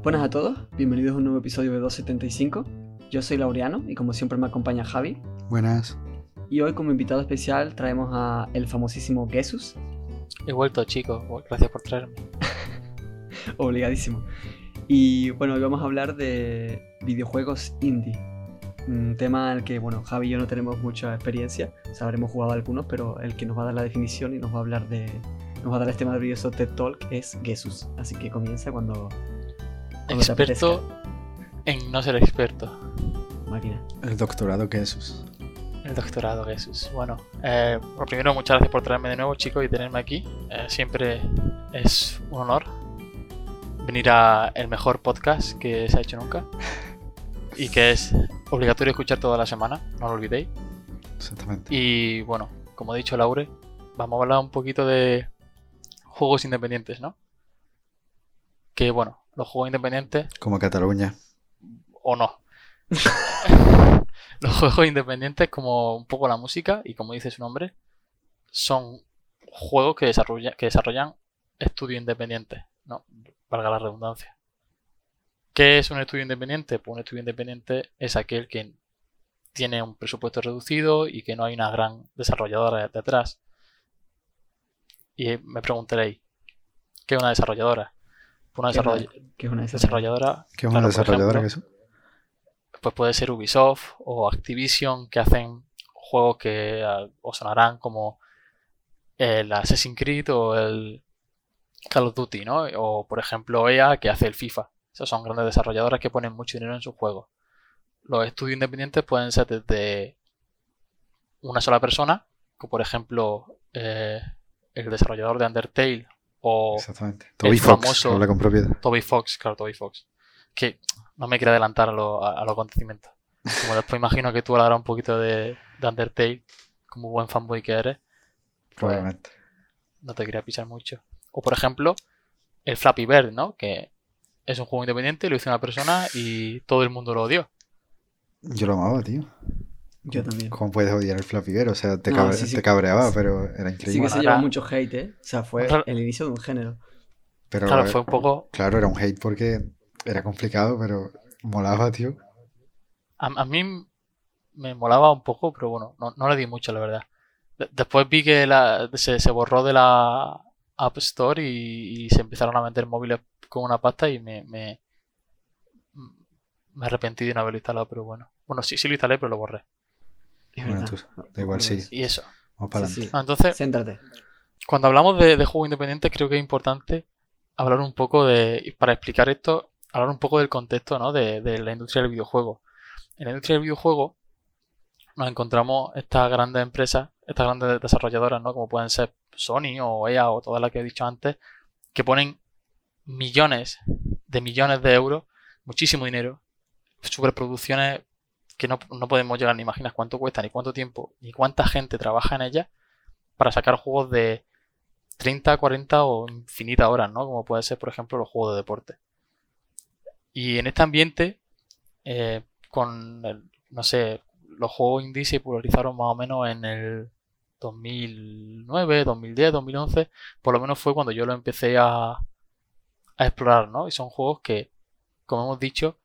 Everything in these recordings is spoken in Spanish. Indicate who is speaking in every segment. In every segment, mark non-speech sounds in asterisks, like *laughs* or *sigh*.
Speaker 1: Buenas a todos, bienvenidos a un nuevo episodio de 275. Yo soy Laureano y como siempre me acompaña Javi.
Speaker 2: Buenas.
Speaker 1: Y hoy como invitado especial traemos a el famosísimo Jesus.
Speaker 3: He vuelto chicos, gracias por traerme. *laughs*
Speaker 1: Obligadísimo. Y bueno, hoy vamos a hablar de videojuegos indie. Un tema al que, bueno, Javi y yo no tenemos mucha experiencia. O sea, habremos jugado algunos, pero el que nos va a dar la definición y nos va a hablar de... Nos va a dar este maravilloso TED Talk es Jesus. Así que comienza cuando...
Speaker 3: Experto en no ser experto.
Speaker 1: Máquina.
Speaker 2: El doctorado Jesús.
Speaker 3: El doctorado Jesús. Bueno, eh, lo primero, muchas gracias por traerme de nuevo, chicos, y tenerme aquí. Eh, siempre es un honor venir a el mejor podcast que se ha hecho nunca. Y que es obligatorio escuchar toda la semana, no lo olvidéis.
Speaker 2: Exactamente.
Speaker 3: Y bueno, como ha dicho Laure, vamos a hablar un poquito de juegos independientes, ¿no? Que bueno, los juegos independientes
Speaker 2: Como Cataluña.
Speaker 3: o no. *laughs* Los juegos independientes, como un poco la música, y como dice su nombre, son juegos que, desarrolla- que desarrollan estudios independientes, ¿no? Valga la redundancia. ¿Qué es un estudio independiente? Pues un estudio independiente es aquel que tiene un presupuesto reducido y que no hay una gran desarrolladora detrás. Y me preguntaréis, ¿qué es una desarrolladora? Pues una
Speaker 1: ¿Qué es una-
Speaker 3: desarroll-
Speaker 1: Que es una
Speaker 3: desarrolladora
Speaker 2: ¿Qué es una
Speaker 3: Claro,
Speaker 2: desarrolladora
Speaker 3: ejemplo,
Speaker 2: Jesús?
Speaker 3: pues puede ser Ubisoft o Activision que hacen juegos que ah, os sonarán como el Assassin's Creed o el Call of Duty, ¿no? O por ejemplo EA que hace el FIFA. Esas son grandes desarrolladoras que ponen mucho dinero en sus juegos. Los estudios independientes pueden ser desde una sola persona, como por ejemplo eh, el desarrollador de Undertale o
Speaker 2: Exactamente. Toby Fox,
Speaker 3: famoso-
Speaker 2: habla con propiedad.
Speaker 3: Toby Fox, claro, Toby Fox. Que no me quiero adelantar a, lo- los acontecimientos. Como después *laughs* imagino que tú hablarás un poquito de, de Undertale, como buen fanboy que eres, pues
Speaker 2: Probablemente.
Speaker 3: no te quería pisar mucho. O por ejemplo, el Flappy Bird, ¿no? Que es un juego independiente, lo hizo una persona y todo el mundo lo odió.
Speaker 2: Yo lo amaba, tío.
Speaker 1: Yo también.
Speaker 2: ¿Cómo puedes odiar el Flappy? O sea, te,
Speaker 1: No,
Speaker 2: cabre-
Speaker 1: sí, sí.
Speaker 2: te cabreaba, pero era
Speaker 1: Sí
Speaker 2: increíble.
Speaker 1: que
Speaker 3: Bueno,
Speaker 1: se lleva
Speaker 3: ahora-
Speaker 1: mucho hate, ¿eh? O sea, fue
Speaker 3: Claro.
Speaker 1: el inicio de un género.
Speaker 2: Pero,
Speaker 3: Claro, fue un poco...
Speaker 2: claro, era un hate porque era complicado, pero molaba, tío.
Speaker 3: A, a mí me molaba un poco, pero bueno, no, no le di mucho, la verdad. De- después vi que la- se, se borró de la App Store y, y se empezaron a vender móviles con una pasta y me, me, me arrepentí de no haberlo instalado, pero bueno. Bueno, sí, sí lo instalé, pero lo borré.
Speaker 2: Bueno, tú, da igual, sigue.
Speaker 3: Y eso.
Speaker 2: Vamos para
Speaker 1: Sí,
Speaker 2: adelante.
Speaker 1: sí.
Speaker 3: Ah, Entonces,
Speaker 1: Céntrate.
Speaker 3: cuando hablamos de, de juegos independientes, creo que es importante hablar un poco de, para explicar esto, hablar un poco del contexto, ¿no? De, de la industria del videojuego. En la industria del videojuego nos encontramos estas grandes empresas, estas grandes desarrolladoras, ¿no? Como pueden ser Sony o EA o todas las que he dicho antes, que ponen millones de millones de euros, muchísimo dinero, superproducciones que no, no podemos llegar ni imaginar cuánto cuesta, ni cuánto tiempo, ni cuánta gente trabaja en ellas para sacar juegos de 30, 40 o infinitas horas, ¿no? Como puede ser, por ejemplo, los juegos de deporte. Y en este ambiente, eh, con, no sé, los juegos indie se popularizaron más o menos en el 2009, 2010, 2011, por lo menos fue cuando yo lo empecé a, a explorar, ¿no? Y son juegos que, como hemos dicho,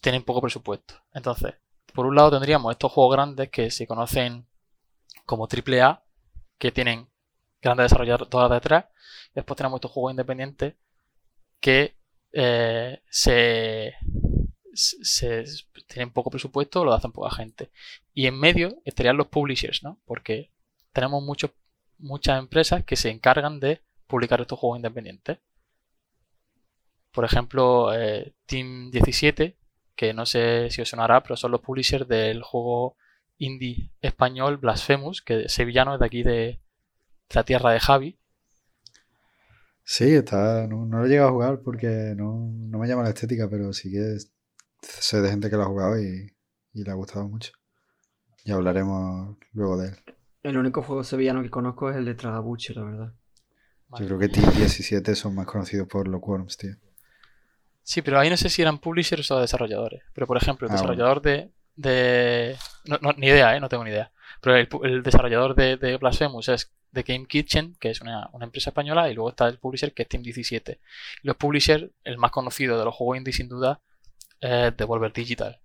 Speaker 3: tienen poco presupuesto. Entonces, por un lado tendríamos estos juegos grandes que se conocen como AAA, que tienen grandes desarrolladoras detrás. Después tenemos estos juegos independientes que eh, se, se- tienen poco presupuesto lo hacen poca gente. Y en medio estarían los publishers, ¿no? Porque tenemos muchos, muchas empresas que se encargan de publicar estos juegos independientes. Por ejemplo, eh, Team 17, que no sé si os sonará, pero son los publishers del juego indie español Blasphemous, que es sevillano es de aquí de la tierra de Javi.
Speaker 2: Sí, está, no, no lo he llegado a jugar porque no, no me llama la estética, pero sí que es- sé de gente que lo ha jugado y, y le ha gustado mucho. Ya hablaremos luego de él.
Speaker 1: El único juego sevillano que conozco es el de Tragabuche, la verdad.
Speaker 2: Yo creo que Team 17 son más conocidos por los Worms, tío.
Speaker 3: Sí, pero ahí no sé si eran publishers o desarrolladores. Pero por ejemplo, el
Speaker 2: Ah, bueno.
Speaker 3: desarrollador de, de No, no, ni idea, ¿eh? No tengo ni idea. Pero el, el desarrollador de, de Blasphemous es The Game Kitchen, que es una, una empresa española, y luego está el publisher, que es Team 17. Y los publishers, el más conocido de los juegos indie, sin duda, es Devolver Digital,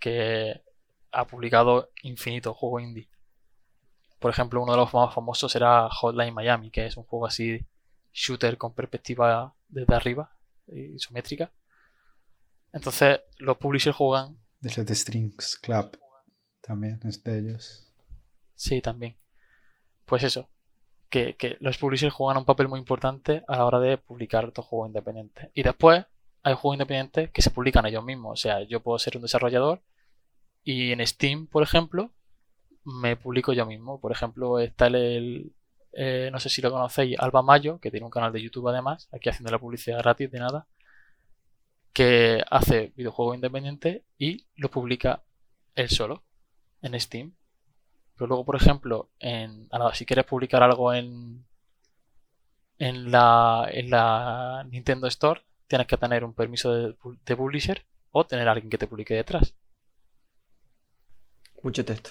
Speaker 3: que ha publicado infinitos juegos indie. Por ejemplo, uno de los más famosos era Hotline Miami, que es un juego así shooter con perspectiva desde arriba, isométrica. Entonces, los publishers juegan
Speaker 2: De los de Strings Club también es de ellos.
Speaker 3: Sí, también. Pues eso, que, que los publishers juegan un papel muy importante a la hora de publicar estos juegos independientes. Y después hay juegos independientes que se publican ellos mismos. O sea, yo puedo ser un desarrollador y en Steam, por ejemplo, me publico yo mismo. Por ejemplo, está el, eh, no sé si lo conocéis, Alba Mayo, que tiene un canal de YouTube además, aquí haciendo la publicidad gratis de nada, que hace videojuegos independientes y los publica él solo en Steam. Pero luego, por ejemplo, en, si quieres publicar algo en, en, la, en la Nintendo Store, tienes que tener un permiso de, de publisher o tener a alguien que te publique detrás.
Speaker 1: Mucho texto.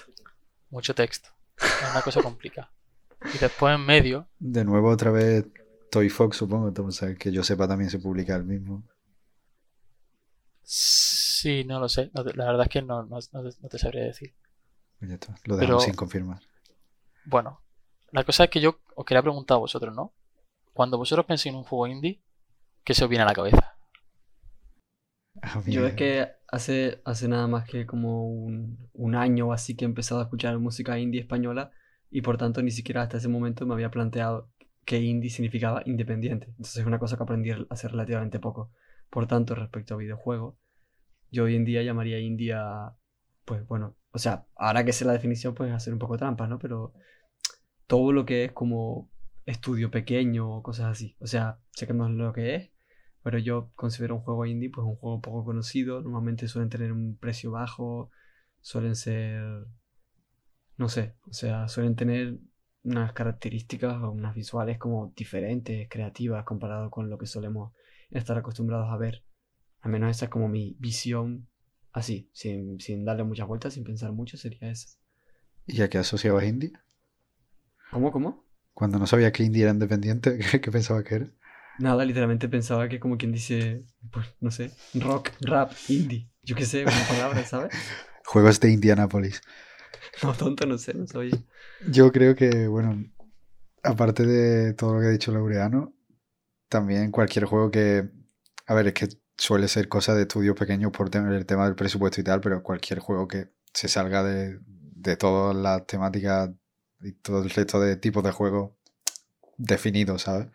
Speaker 3: Mucho texto. Es una cosa complicada. *laughs* Y después en medio,
Speaker 2: De nuevo, otra vez Toy Fox, supongo. Que yo sepa también se publica el mismo.
Speaker 3: sí, no lo sé. No te- la verdad es que no, no, no te, no te sabría decir.
Speaker 2: Pues ya está, Lo dejamos
Speaker 3: Pero-
Speaker 2: sin confirmar.
Speaker 3: Bueno, la cosa es que yo os quería preguntar a vosotros, ¿no? Cuando vosotros penséis en un juego indie, ¿qué se os viene a la cabeza?
Speaker 2: A mí,
Speaker 1: Yo es que hace, hace nada más que como un, un año o así que he empezado a escuchar música indie española y por tanto ni siquiera hasta ese momento me había planteado que indie significaba independiente. Entonces es una cosa que aprendí hace relativamente poco. Por tanto, respecto a videojuegos, yo hoy en día llamaría indie a, pues bueno, o sea, ahora que sé la definición, pues hacer un poco trampas, ¿no? Pero todo lo que es como estudio pequeño o cosas así. O sea, sé que no es lo que es, pero yo considero un juego indie pues un juego poco conocido. Normalmente suelen tener un precio bajo, suelen ser, no sé, o sea, suelen tener unas características o unas visuales como diferentes, creativas, comparado con lo que solemos estar acostumbrados a ver. Al menos esa es como mi visión así, sin, sin darle muchas vueltas, sin pensar mucho, sería esa.
Speaker 2: ¿Y a qué asociabas indie?
Speaker 1: ¿Cómo, cómo?
Speaker 2: Cuando no sabía que indie era independiente, *laughs* ¿qué, qué pensaba que era?
Speaker 1: Nada, literalmente pensaba que como quien dice, pues no sé, rock, rap, indie, yo qué sé, una palabra, ¿sabes? *laughs*
Speaker 2: Juegos de Indianapolis. *laughs*
Speaker 1: No, tonto, no sé, no soy.
Speaker 2: Yo creo que, bueno, aparte de todo lo que ha dicho Laureano, también cualquier juego que, a ver, es que suele ser cosa de estudios pequeños por tener el tema del presupuesto y tal, pero cualquier juego que se salga de, de todas las temáticas y todo el resto de tipos de juegos definidos, ¿sabes?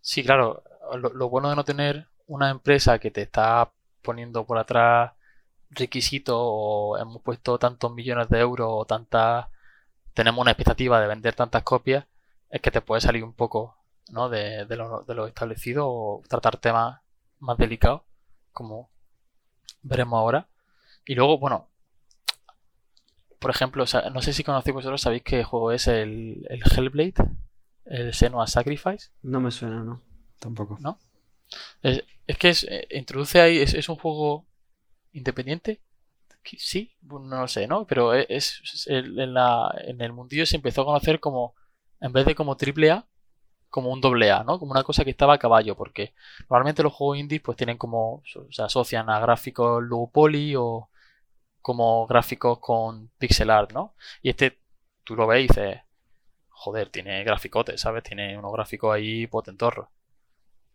Speaker 3: Sí, claro, lo, lo bueno de no tener una empresa que te está poniendo por atrás requisitos o hemos puesto tantos millones de euros o tantas tenemos una expectativa de vender tantas copias es que te puede salir un poco ¿no? de, de lo, de lo establecido o tratar temas más delicados como veremos ahora y luego bueno por ejemplo o sea, no sé si conocéis vosotros sabéis qué juego es el, el Hellblade el Senua Sacrifice
Speaker 1: No me suena, ¿no?
Speaker 2: Tampoco.
Speaker 3: ¿No? Es, es que es, eh, introduce ahí, es, es un juego independiente. Sí, no lo sé, ¿no? Pero e, es, en el mundillo se empezó a conocer como, en vez de como triple A, como un doble A, ¿no? Como una cosa que estaba a caballo, porque normalmente los juegos indies pues tienen como, se asocian a gráficos low poly o como gráficos con pixel art, ¿no? Y este, tú lo ves y dices, joder, tiene graficotes, ¿sabes? Tiene unos gráficos ahí potentorros.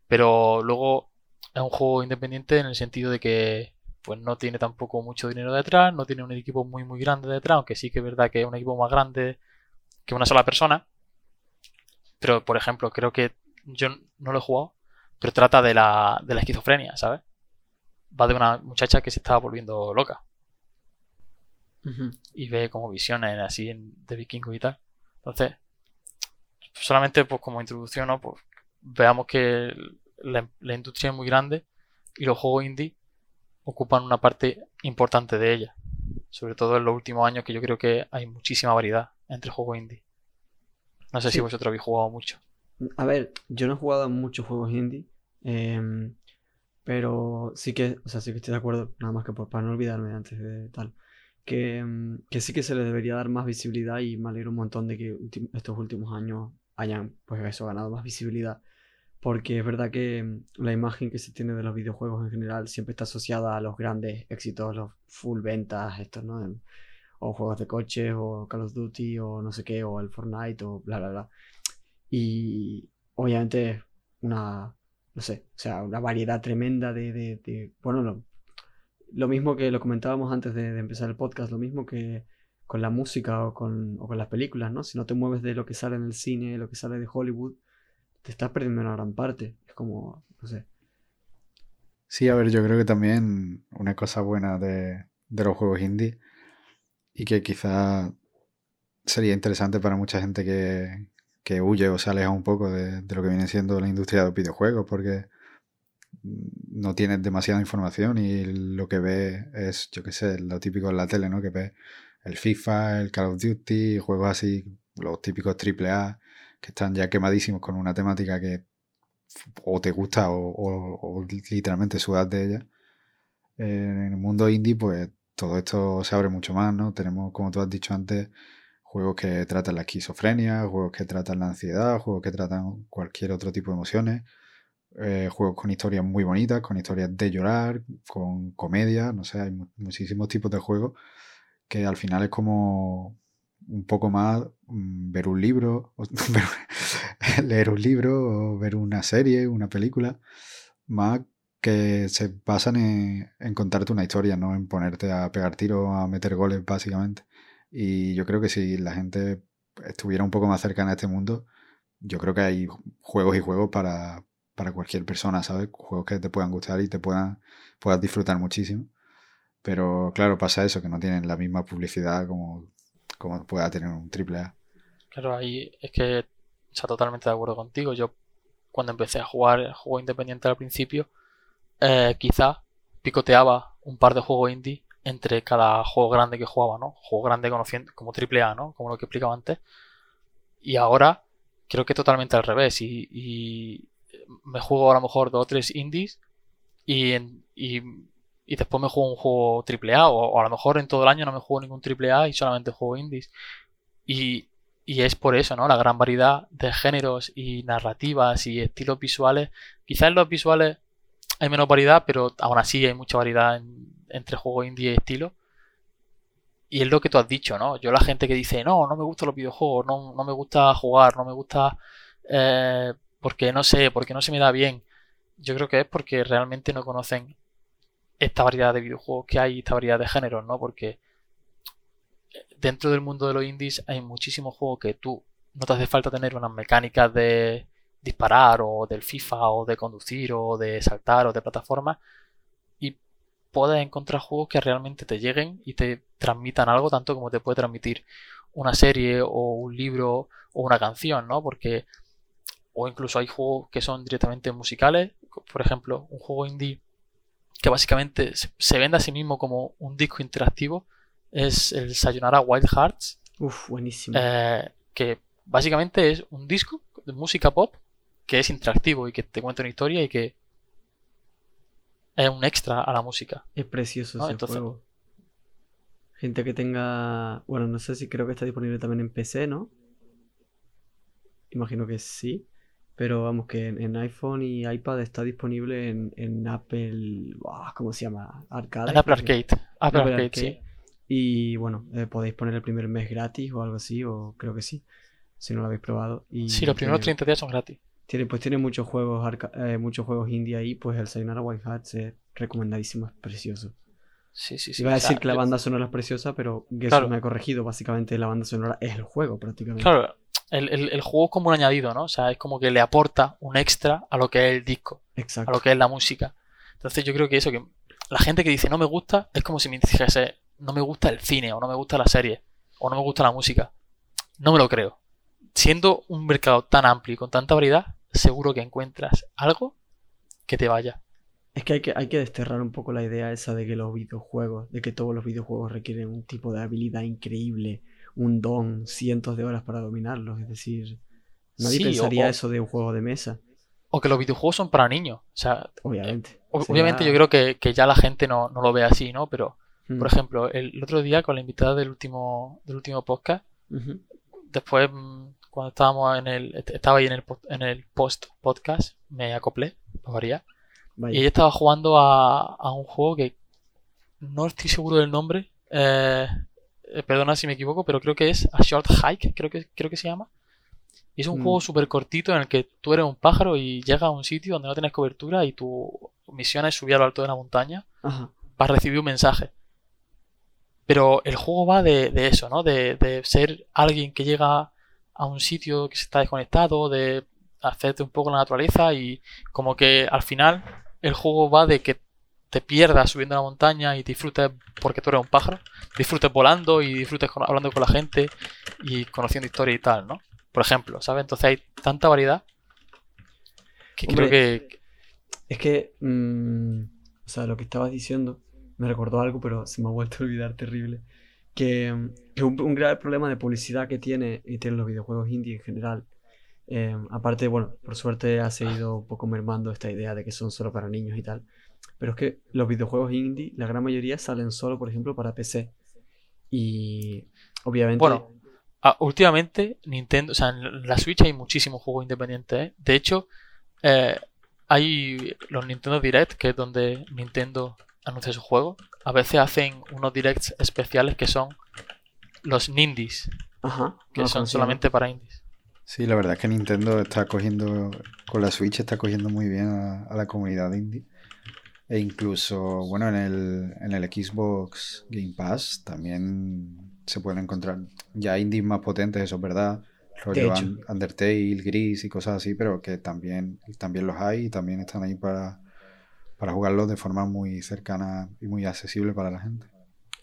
Speaker 3: Pero luego es un juego independiente en el sentido de que pues no tiene tampoco mucho dinero detrás, no tiene un equipo muy muy grande detrás, aunque sí que es verdad que es un equipo más grande que una sola persona. Pero por ejemplo, creo que yo no lo he jugado, pero trata de la, de la esquizofrenia, ¿sabes? Va de una muchacha que se estaba volviendo loca y ve como visiones así en- de vikingos y tal. Entonces, solamente pues como introducción, ¿no? Pues veamos que la, la industria es muy grande y los juegos indie ocupan una parte importante de ella. Sobre todo en los últimos años que yo creo que hay muchísima variedad entre juegos indie. No sé si vosotros habéis jugado mucho.
Speaker 1: A ver, yo no he jugado a muchos juegos indie, em, Pero sí que, o sea, sí que estoy de acuerdo, nada más que por, para no olvidarme antes de tal, que, mm, que sí que se le debería dar más visibilidad y me alegro un montón de que estos últimos años hayan, pues eso, ganado más visibilidad. Porque es verdad que mm, la imagen que se tiene de los videojuegos en general siempre está asociada a los grandes éxitos, los full ventas, estos, ¿no? O juegos de coches, o Call of Duty, o no sé qué, o el Fortnite, o bla, bla, bla. Y obviamente una, no sé, o sea, una variedad tremenda de, bueno, lo, mismo que lo comentábamos antes de, de empezar el podcast, lo mismo que con la música o con, o con las películas, ¿no? Si no te mueves de lo que sale en el cine, lo que sale de Hollywood, te estás perdiendo una gran parte. Es como, no sé.
Speaker 2: Sí, a ver, yo creo que también una cosa buena de, de los juegos indie y que quizá sería interesante para mucha gente que, que huye o se aleja un poco de, de lo que viene siendo la industria de los videojuegos porque no tienes demasiada información y lo que ves es, yo qué sé, lo típico en la tele, ¿no? Que ves el FIFA, el Call of Duty, juegos así, los típicos AAA, que están ya quemadísimos con una temática que o te gusta o, literalmente sudas de ella. En el mundo indie, pues todo esto se abre mucho más, ¿no? Tenemos, como tú has dicho antes, juegos que tratan la esquizofrenia, juegos que tratan la ansiedad, juegos que tratan cualquier otro tipo de emociones, eh, juegos con historias muy bonitas, con historias de llorar, con comedia, no sé, hay mu- muchísimos tipos de juegos que al final es como un poco más mm, ver un libro, *laughs* leer un libro o ver una serie, una película, más que se basan en, en contarte una historia, no en ponerte a pegar tiros, a meter goles, básicamente. Y yo creo que si la gente estuviera un poco más cercana a este mundo, yo creo que hay juegos y juegos para, para cualquier persona, ¿sabes? Juegos que te puedan gustar y te puedan, puedas disfrutar muchísimo. Pero claro, pasa eso, que no tienen la misma publicidad como, como pueda tener un triple A.
Speaker 3: Claro, ahí es que, sea, totalmente de acuerdo contigo. Yo, cuando empecé a jugar juego independiente al principio, eh, quizá picoteaba un par de juegos indie entre cada juego grande que jugaba, ¿no? Juego grande conociendo como triple A, ¿no? Como lo que explicaba antes. Y ahora creo que totalmente al revés. Y, y me juego a lo mejor dos o tres indies y, en- y, y después me juego un juego triple A. O, o a lo mejor en todo el año no me juego ningún triple A y solamente juego indies. Y, y es por eso, ¿no? La gran variedad de géneros y narrativas y estilos visuales. Quizás en los visuales hay menos variedad, pero aún así hay mucha variedad en- entre juego indie y estilo. Y es lo que tú has dicho, ¿no? Yo la gente que dice, no, no me gustan los videojuegos, no, no me gusta jugar, no me gusta eh, porque no sé, porque no se me da bien. Yo creo que es porque realmente no conocen esta variedad de videojuegos que hay, esta variedad de géneros, ¿no? Porque dentro del mundo de los indies hay muchísimos juegos que tú no te hace falta tener unas mecánicas de disparar o del FIFA o de conducir o de saltar o de plataforma y puedes encontrar juegos que realmente te lleguen y te transmitan algo tanto como te puede transmitir una serie o un libro o una canción, ¿no? Porque o incluso hay juegos que son directamente musicales, por ejemplo, un juego indie que básicamente se- vende a sí mismo como un disco interactivo es el Sayonara Wild Hearts,
Speaker 1: Uf, buenísimo.
Speaker 3: eh, que básicamente es un disco de música pop que es interactivo y que te cuenta una historia y que es un extra a la música.
Speaker 1: Es precioso
Speaker 3: ¿no?
Speaker 1: ese
Speaker 3: Entonces-
Speaker 1: juego. Gente que tenga. Bueno, no sé si creo que está disponible también en PC, ¿no? Imagino que sí. Pero vamos, que en, en iPhone y iPad está disponible en, en Apple. buah, ¿Cómo se llama? Arcade.
Speaker 3: En Apple Arcade. Apple
Speaker 1: Apple
Speaker 3: Arcade,
Speaker 1: Arcade.
Speaker 3: sí.
Speaker 1: Y bueno, eh, podéis poner el primer mes gratis o algo así, o creo que sí. Si no lo habéis probado. Y
Speaker 3: Sí, los primeros
Speaker 1: tiene-
Speaker 3: 30 días son gratis.
Speaker 1: Tiene, pues tiene muchos juegos arca- eh, muchos juegos indie ahí, pues el Sayonara White Hats es recomendadísimo, es precioso.
Speaker 3: Sí, sí, sí.
Speaker 1: Iba a
Speaker 3: o sea,
Speaker 1: decir que la banda sonora es preciosa, pero Gesso
Speaker 3: Claro.
Speaker 1: me ha corregido. Básicamente la banda sonora es el juego, prácticamente.
Speaker 3: Claro, el, el- el juego es como un añadido, ¿no? O sea, es como que le aporta un extra a lo que es el disco, a lo que es la música. Entonces yo creo que eso, que la gente que dice no me gusta, es como si me dijese no me gusta el cine, o no me gusta la serie, o no me gusta la música. No me lo creo. Siendo un mercado tan amplio y con tanta variedad, seguro que encuentras algo que te vaya.
Speaker 1: Es que hay, que hay que desterrar un poco la idea esa de que los videojuegos, de que todos los videojuegos requieren un tipo de habilidad increíble, un don, cientos de horas para dominarlos. Es decir, nadie
Speaker 3: Sí,
Speaker 1: pensaría
Speaker 3: o-
Speaker 1: eso de un juego de mesa.
Speaker 3: o que los videojuegos son para niños. O sea,
Speaker 1: Obviamente. Sería-
Speaker 3: obviamente yo creo que, que ya la gente no, no lo ve así, ¿no? Pero,
Speaker 1: Mm.
Speaker 3: por ejemplo, el, el otro día con la invitada del último, del último podcast, después mm, cuando estábamos en el, est- estaba ahí en el, en el post podcast, me acoplé, para variar,
Speaker 1: Vaya.
Speaker 3: y ella estaba jugando a, a un juego que no estoy seguro del nombre, eh, eh, perdona si me equivoco, pero creo que es A Short Hike, creo que, creo que se llama. Y es un
Speaker 1: Mm.
Speaker 3: juego súper cortito en el que tú eres un pájaro y llegas a un sitio donde no tienes cobertura y tu misión es subir a lo alto de la montaña
Speaker 1: Ajá.
Speaker 3: para recibir un mensaje. Pero el juego va de, de eso, ¿no? De, de ser alguien que llega a un sitio que se está desconectado, de hacerte un poco la naturaleza y como que al final el juego va de que te pierdas subiendo la montaña y disfrutes porque tú eres un pájaro, disfrutes volando y disfrutes con- hablando con la gente y conociendo historia y tal, ¿no? Por ejemplo, ¿sabes? Entonces hay tanta variedad que
Speaker 1: Hombre,
Speaker 3: creo que...
Speaker 1: Es que, mm, o sea, lo que estabas diciendo me recordó algo, pero se me ha vuelto a olvidar terrible. Que, mm, que un, un grave problema de publicidad que tiene y tienen los videojuegos indie en general. eh, aparte, bueno, por suerte ha seguido un poco mermando esta idea de que son solo para niños y tal. Pero es que los videojuegos indie, la gran mayoría salen solo, por ejemplo, para PC. Y obviamente.
Speaker 3: Bueno, Ah, últimamente, Nintendo, o sea, en la Switch hay muchísimos juegos independientes. ¿eh? De hecho, eh, hay los Nintendo Direct, que es donde Nintendo anuncia sus juegos. A veces hacen unos directs especiales que son los Nindies,
Speaker 1: Ajá,
Speaker 3: que
Speaker 1: no
Speaker 3: son solamente para indies.
Speaker 2: Sí, la verdad es que Nintendo está cogiendo, con la Switch está cogiendo muy bien a, a la comunidad indie. E incluso, bueno, en el, en el Xbox Game Pass también se pueden encontrar ya indies más potentes, eso es verdad. Rollo Undertale, Gris y cosas así, pero que también, también los hay y también están ahí para, para jugarlos de forma muy cercana y muy accesible para la gente.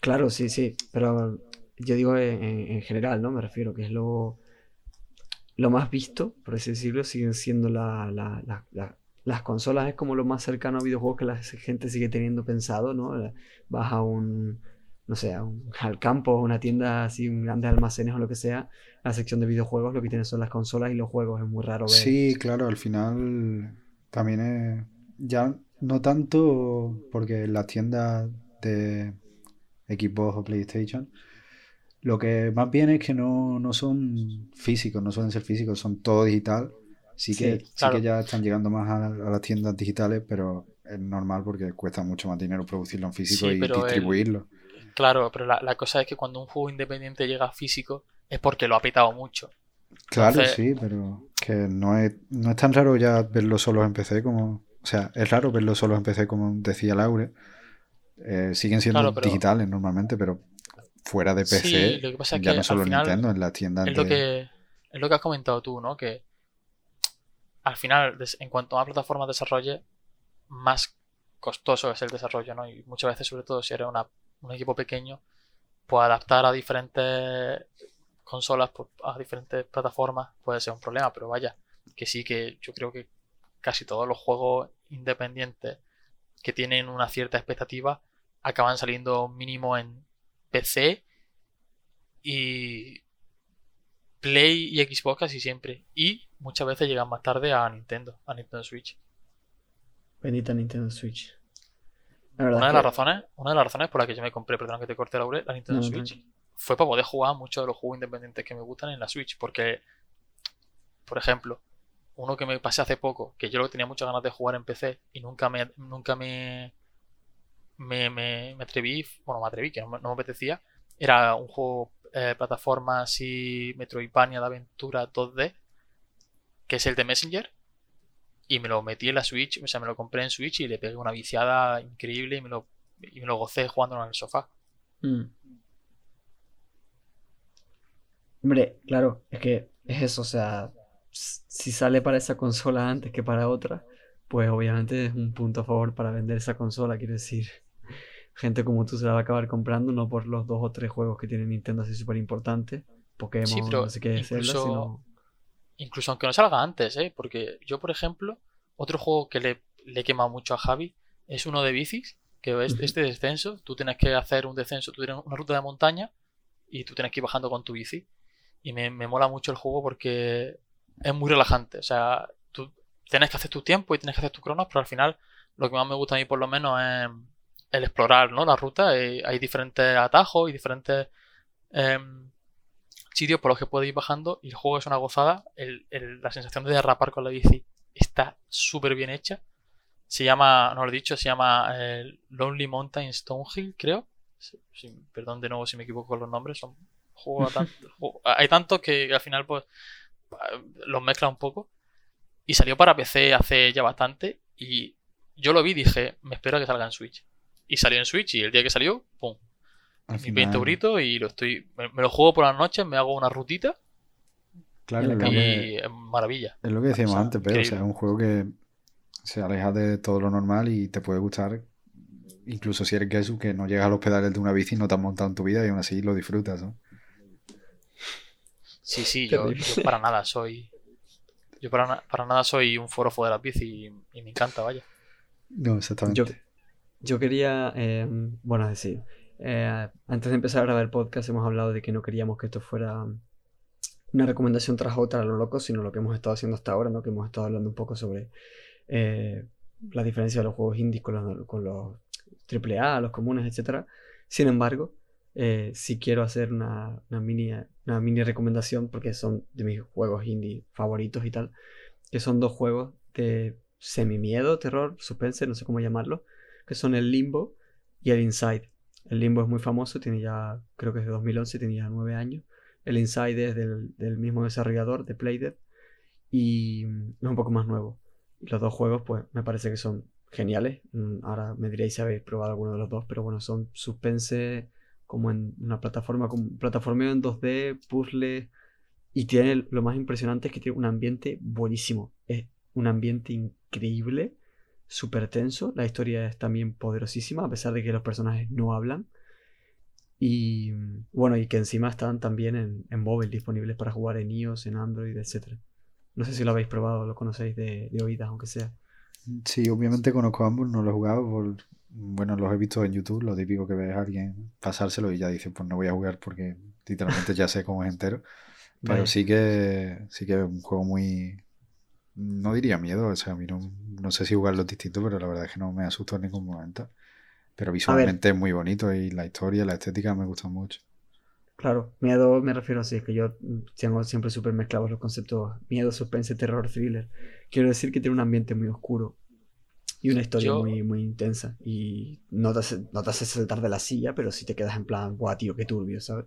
Speaker 1: Claro, sí, sí, pero yo digo en, en- en general, ¿no? Me refiero que es lo, lo más visto, por así decirlo, siguen siendo la- la- las consolas, es como lo más cercano a videojuegos que la gente sigue teniendo pensado, ¿no? La- Vas a un, no sé, al campo, a una tienda así, un grandes almacenes o lo que sea, la sección de videojuegos lo que tienen son las consolas y los juegos, es muy raro ver.
Speaker 2: Sí, claro, al final también es ya no tanto porque las tiendas de Xbox o PlayStation, lo que más bien es que no, no son físicos, no suelen ser físicos, son todo digital. Sí que,
Speaker 1: Sí,
Speaker 2: que ya están llegando más a, a las tiendas digitales, pero es normal porque cuesta mucho más dinero producirlo en físico
Speaker 3: Sí,
Speaker 2: y
Speaker 3: el-
Speaker 2: distribuirlo.
Speaker 3: Claro, pero la, la cosa es que cuando un juego independiente llega a físico es porque lo ha petado mucho.
Speaker 2: Claro,
Speaker 3: Entonces-
Speaker 2: sí, pero que no es, no es tan raro ya verlo solo en PC como... O sea, es raro verlo solo en PC como decía Laure. Eh, siguen siendo
Speaker 3: Claro, pero-
Speaker 2: digitales normalmente, pero fuera de PC,
Speaker 3: Sí, lo que pasa es
Speaker 2: ya
Speaker 3: que
Speaker 2: no solo
Speaker 3: final
Speaker 2: Nintendo, en las tiendas
Speaker 3: Es lo que, es lo que has comentado tú, ¿no? Que al final, en cuanto más plataformas desarrolle, más costoso es el desarrollo, ¿no? Y muchas veces, sobre todo si eres una- un equipo pequeño, pues adaptar a diferentes consolas, pues, a diferentes plataformas puede ser un problema, pero vaya, que sí que yo creo que casi todos los juegos independientes que tienen una cierta expectativa acaban saliendo mínimo en PC y Play y Xbox casi siempre. Y muchas veces llegan más tarde a Nintendo, a Nintendo Switch.
Speaker 1: Bendita Nintendo Switch. La
Speaker 3: Una de las razones, una de las razones por las que yo me compré, perdón que te corte Laure, la Nintendo
Speaker 1: No,
Speaker 3: Switch, fue para poder jugar muchos de los juegos independientes que me gustan en la Switch. Porque, por ejemplo, uno que me pasé hace poco, que yo lo que tenía muchas ganas de jugar en PC y nunca me, nunca me, me, me, me atreví, bueno, me atreví, que no me apetecía, era un juego eh, plataforma así, Metroidvania de aventura 2D, que es el de Messenger. Y me lo metí en la Switch, o sea, me lo compré en Switch y le pegué una viciada increíble y me lo, y me lo gocé jugándolo en el sofá.
Speaker 1: Mm. Hombre, claro, es que es eso, o sea, si sale para esa consola antes que para otra, pues obviamente es un punto a favor para vender esa consola, quiero decir, gente como tú se la va a acabar comprando, no por los dos o tres juegos que tiene Nintendo así súper importantes, Pokémon,
Speaker 3: Sí, pero
Speaker 1: no sé qué,
Speaker 3: incluso-
Speaker 1: sino...
Speaker 3: Incluso aunque no salga antes, ¿eh? Porque yo, por ejemplo, otro juego que le, le quema mucho a Javi es uno de bicis, que es este descenso. Tú tienes que hacer un descenso, tú tienes una ruta de montaña y tú tienes que ir bajando con tu bici. Y me, me mola mucho el juego porque es muy relajante. O sea, tú tienes que hacer tu tiempo y tienes que hacer tus cronos, pero al final lo que más me gusta a mí por lo menos es el explorar ¿no? la ruta. Eh, hay diferentes atajos y diferentes em, sitios por los que puedes ir bajando y el juego es una gozada. la sensación de derrapar con la bici está súper bien hecha. Se llama, no lo he dicho, se llama eh, Lonely Mountain Stonehill, creo. perdón de nuevo si me equivoco con los nombres. Son juegos *laughs* hay tantos que al final pues los mezcla un poco. Y salió para PC hace ya bastante. Y yo lo vi y dije, me espero a que salga en Switch. Y salió en Switch y el día que salió, ¡pum! Al 20 euritos y lo estoy. Me, lo juego por las noches, me hago una rutita. Claro, y es maravilla.
Speaker 2: Es lo que decíamos antes, pero o sea, es un juego que se aleja de todo lo normal y te puede gustar. Incluso si eres Gesu, que no llegas a los pedales de una bici, no te has montado en tu vida y aún así lo disfrutas, ¿no?
Speaker 3: Sí, sí, yo, para nada soy. Yo para, para, nada soy un forofo de la bici y, y me encanta, vaya.
Speaker 2: No, exactamente.
Speaker 1: Yo, quería, eh, bueno, decir, eh, antes de empezar a grabar el podcast hemos hablado de que no queríamos que esto fuera una recomendación tras otra a lo loco, sino lo que hemos estado haciendo hasta ahora, ¿no? Que hemos estado hablando un poco sobre eh, la diferencia de los juegos indies con los, con los AAA, los comunes, etc. Sin embargo, eh, si quiero hacer una, mini, una mini recomendación, porque son de mis juegos indie favoritos y tal, que son dos juegos de semi-miedo, terror, suspense, no sé cómo llamarlo, que son el Limbo y el Inside. El Limbo es muy famoso, tiene ya, creo que es de 2011, tiene ya 9 años. El Inside es del, mismo desarrollador, de Playdead, y es un poco más nuevo. Los dos juegos, pues, me parece que son geniales. Mm, ahora me diréis si habéis probado alguno de los dos, pero bueno, son suspense como en una plataforma, como plataforma en 2D, puzzle, y tiene, lo más impresionante es que tiene un ambiente buenísimo. Es un ambiente increíble súper tenso. La historia es también poderosísima, a pesar de que los personajes no hablan. Y bueno, y que encima están también en, en móvil disponibles para jugar en iOS, en Android, etc. No sé si lo habéis probado, lo conocéis de, de oídas, aunque sea.
Speaker 2: Sí, obviamente conozco ambos, no los he jugado. bueno, los he visto en YouTube, lo típico que ves a alguien pasárselo y ya dice, pues no voy a jugar porque literalmente ya sé cómo es entero. Pero sí que sí que es un juego muy, no diría miedo, o sea, a mí no, sé si jugarlo distinto, pero la verdad es que no me asustó en ningún momento. Pero visualmente es muy bonito y la historia, la estética me gustan mucho.
Speaker 1: Claro, miedo me refiero así, es que yo tengo siempre súper mezclados los conceptos miedo, suspense, terror, thriller. Quiero decir que tiene un ambiente muy oscuro y una historia muy, muy intensa. Y no te, hace, no te hace saltar de la silla, pero sí te quedas en plan, guau, tío, qué turbio, ¿sabes?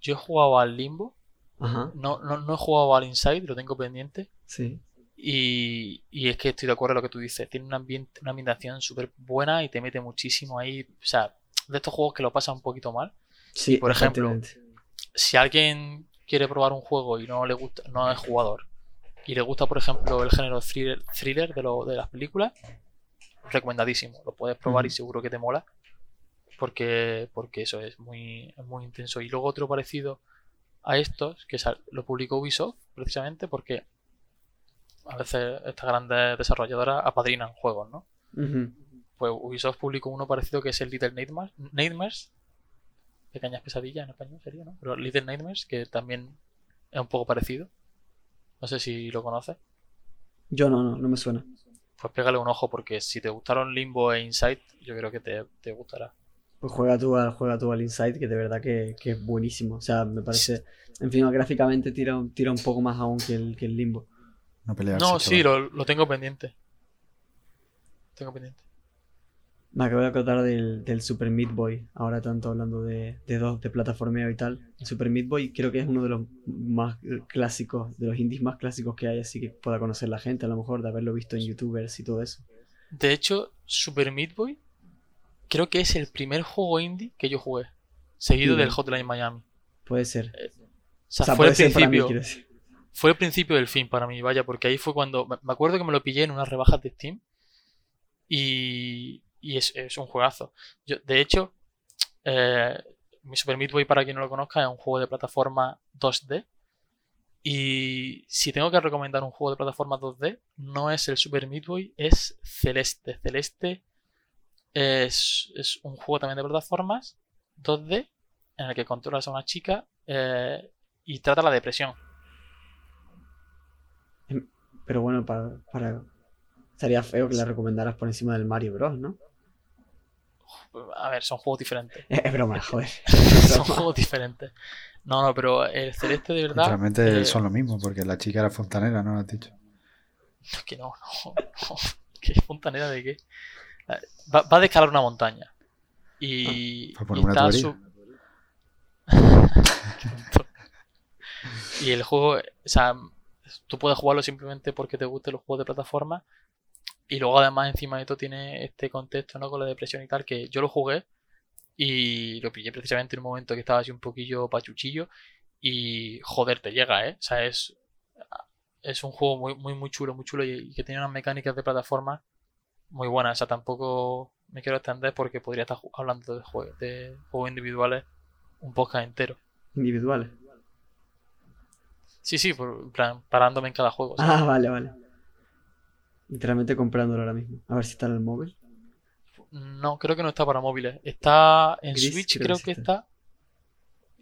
Speaker 3: Yo he jugado al Limbo. Ajá. No, no, no he jugado al Inside, lo tengo pendiente. Sí. Y, es que estoy de acuerdo con lo que tú dices. Tiene un ambiente, una ambientación súper buena y te mete muchísimo ahí. O sea, de estos juegos que lo pasa un poquito mal. Sí, por ejemplo, si alguien quiere probar un juego y no le gusta, no es jugador, y le gusta, por ejemplo, el género thriller, de, lo, de las películas, recomendadísimo. Lo puedes probar y seguro que te mola. Porque, porque eso es muy, es muy intenso. Y luego otro parecido a estos, que lo publicó Ubisoft, precisamente porque a veces estas grandes desarrolladoras apadrinan juegos, ¿no? Pues Ubisoft publicó uno parecido que es el Little Nightmares, Nightmares pequeñas pesadillas en español sería, ¿no? Pero Little Nightmares, que también es un poco parecido. No sé si lo conoces.
Speaker 1: Yo no, no, no me suena.
Speaker 3: Pues pégale un ojo porque si te gustaron Limbo e Inside, yo creo que te, gustará.
Speaker 1: Pues juega tú, al, juega tú al Inside, que de verdad que, es buenísimo. O sea, me parece. En fin, gráficamente tira, tira un poco más aún que el, que el Limbo.
Speaker 3: No, sí, lo, tengo pendiente. Tengo pendiente.
Speaker 1: Me acabo de acordar del, Super Meat Boy. Ahora tanto hablando de, dos, de plataformeo y tal. El Super Meat Boy creo que es uno de los más clásicos, de los indies más clásicos que hay, así que pueda conocer la gente, a lo mejor de haberlo visto en youtubers y todo eso.
Speaker 3: De hecho, Super Meat Boy creo que es el primer juego indie que yo jugué. Seguido del Hotline Miami.
Speaker 1: Puede ser.
Speaker 3: Eh, o sea, fue el principio fue el principio del fin para mí, vaya, porque ahí fue cuando. Me acuerdo que me lo pillé en unas rebajas de Steam. Y, y es, un juegazo. De hecho, eh, mi Super Meat Boy, para quien no lo conozca, es un juego de plataforma 2D. Y si tengo que recomendar un juego de plataforma 2D, no es el Super Meat Boy, es Celeste. Celeste es, es un juego también de plataformas 2D en el que controlas a una chica eh, y trata la depresión.
Speaker 1: Pero bueno, para, para... Estaría feo que la recomendaras por encima del Mario Bros, ¿no?
Speaker 3: A ver, son juegos diferentes. *laughs*
Speaker 1: Es broma, joder. *laughs*
Speaker 3: son juegos diferentes. No, no, pero el celeste de verdad.
Speaker 2: Realmente
Speaker 3: eh,
Speaker 2: son lo mismo, porque la chica era fontanera, ¿no? Lo has dicho. *laughs*
Speaker 3: Que no, no, no. ¿Qué fontanera de qué? Va, va a escalar una montaña. Y,
Speaker 2: Ah, pues por
Speaker 3: y
Speaker 2: una
Speaker 3: está su- y el juego, o sea, tú puedes jugarlo simplemente porque te gusten los juegos de plataforma. Y luego además encima de todo tiene este contexto, ¿no? Con la depresión y tal, que yo lo jugué y lo pillé precisamente en un momento que estaba así un poquillo pachuchillo y joder, te llega, ¿eh? O sea, es, es un juego muy, muy, muy chulo, muy chulo y, que tiene unas mecánicas de plataforma muy buenas. O sea, tampoco me quiero extender porque podría estar hablando de, jue- de juegos individuales un podcast entero.
Speaker 1: Individuales.
Speaker 3: Sí, sí, por, en plan, parándome en cada juego. ¿sabes?
Speaker 1: Ah, vale, vale. Literalmente comprándolo ahora mismo. A ver si está en el móvil.
Speaker 3: No, creo que no está para móviles. Está en
Speaker 1: Gris,
Speaker 3: Switch,
Speaker 1: creo
Speaker 3: creo
Speaker 1: que está.
Speaker 3: está.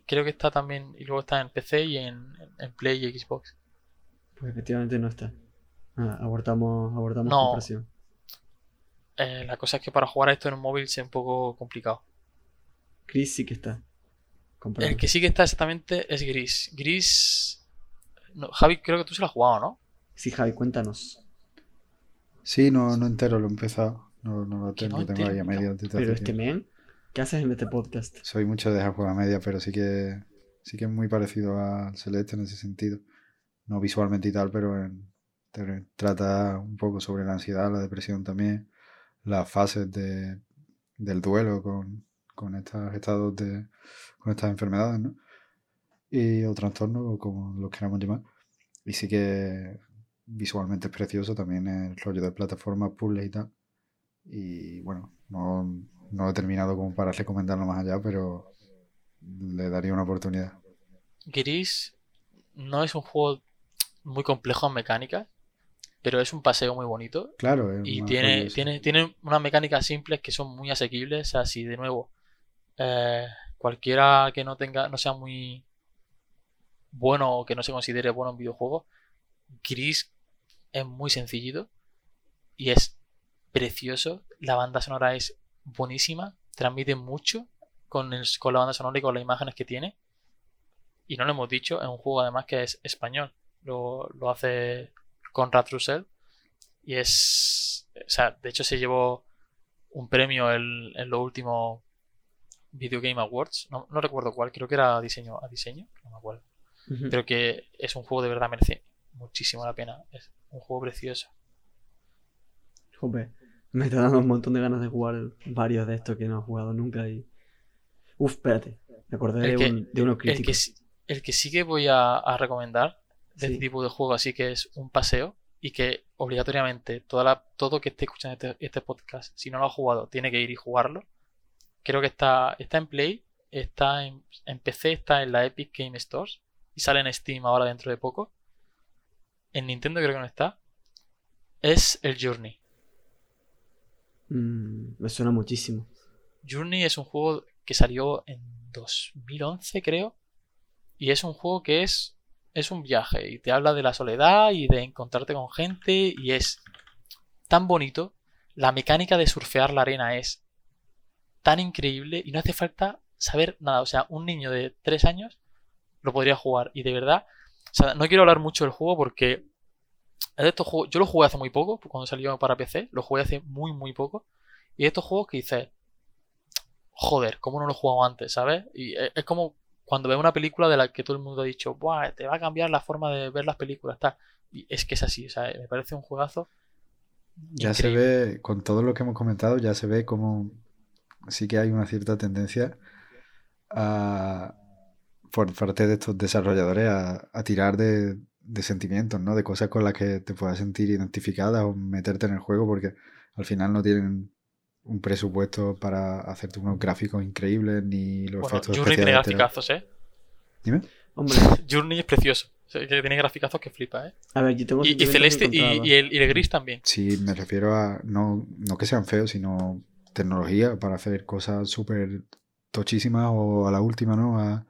Speaker 3: Creo que está también. Y luego está en PC y en, en Play y Xbox.
Speaker 1: Pues efectivamente no está. Ah, abortamos, abortamos
Speaker 3: No.
Speaker 1: comparación.
Speaker 3: Eh, la cosa es que para jugar a esto en un móvil es un poco complicado.
Speaker 1: Chris sí que está. Comprado.
Speaker 3: El que sí que está exactamente es Gris. Gris. No, Javi, creo que tú se lo has jugado, ¿no?
Speaker 1: Sí, Javi, cuéntanos.
Speaker 2: Sí, no, no entero, lo he empezado. No, no lo tengo,
Speaker 3: no
Speaker 2: tengo ahí a hace
Speaker 1: Pero este men, ¿qué haces en este podcast?
Speaker 2: Soy mucho de dejar juego a media, pero sí que sí que es muy parecido al Celeste en ese sentido. No visualmente y tal, pero en- te- trata un poco sobre la ansiedad, la depresión también, las fases de, del duelo con, con estos estados de, con estas enfermedades, ¿no? Y o trastornos, o como los queramos llamar. Y sí que visualmente es precioso, también el rollo de plataformas, puzzles y tal. Y bueno, no, no he terminado como para recomendarlo más allá, pero le daría una oportunidad.
Speaker 3: Gris no es un juego muy complejo en mecánicas, pero es un paseo muy bonito.
Speaker 2: Claro, es
Speaker 3: Y tiene, tiene, tiene unas mecánicas simples que son muy asequibles. O sea, si de nuevo, eh, cualquiera que no tenga, no sea muy bueno o que no se considere bueno en videojuegos, Gris es muy sencillito y es precioso. La banda sonora es buenísima, transmite mucho con, el- con la banda sonora y con las imágenes que tiene. Y no lo hemos dicho, es un juego además que es español. Lo, lo hace Conrad Russell. Y es. O sea, de hecho se llevó un premio en, en los últimos Video Game Awards. No, no recuerdo cuál, creo que era diseño, a diseño, no me acuerdo.
Speaker 1: Ujú.
Speaker 3: Pero que es un juego de verdad merece muchísimo la pena. Es un juego precioso.
Speaker 1: Jope, me está dando un montón de ganas de jugar varios de estos que no he jugado nunca y... Uf, espérate, me acordé de,
Speaker 3: que-
Speaker 1: un- de uno
Speaker 3: El que, sí- el que sí que voy a, a recomendar de
Speaker 1: Sí.
Speaker 3: este tipo de juego así que es un paseo y que obligatoriamente toda la, todo que esté escuchando este, este podcast, si no lo ha jugado, tiene que ir y jugarlo. Creo que está, está en Play, está en, en PC, está en la Epic Game Stores y sale en Steam ahora dentro de poco. En Nintendo creo que no está. Es el Journey.
Speaker 1: Mm, me suena muchísimo.
Speaker 3: Journey es un juego que salió en 2011, creo. Y es un juego que es, es un viaje y te habla de la soledad y de encontrarte con gente y es tan bonito. La mecánica de surfear la arena es tan increíble y no hace falta saber nada. O sea, un niño de 3 años lo podría jugar y de verdad, o sea, no quiero hablar mucho del juego porque es de estos juegos, yo lo jugué hace muy poco, cuando salió para PC, lo jugué hace muy, muy poco. Y de estos juegos que dices, joder, ¿cómo no lo he jugado antes, ¿sabes? Y es, como cuando ves una película de la que todo el mundo ha dicho, Buah, te va a cambiar la forma de ver las películas, tal. Y es que es así, o sea, me parece un juegazo.
Speaker 2: Ya
Speaker 3: increíble.
Speaker 2: se ve, con todo lo que hemos comentado, ya se ve como sí que hay una cierta tendencia a, por parte de estos desarrolladores a, a tirar de, de sentimientos, ¿no? De cosas con las que te puedas sentir identificada o meterte en el juego, porque al final no tienen un presupuesto para hacerte unos gráficos increíbles ni los
Speaker 3: Bueno,
Speaker 2: efectos
Speaker 3: Journey tiene graficazos, ¿eh?
Speaker 2: Dime.
Speaker 1: Hombre,
Speaker 3: Journey es precioso. O sea, que tiene graficazos que flipa, ¿eh?
Speaker 1: a ver, yo tengo
Speaker 3: Y, Celeste y, el, y el gris también.
Speaker 2: Sí, me refiero a no, no que sean feos, sino tecnología para hacer cosas súper tochísimas o a la última, ¿no? A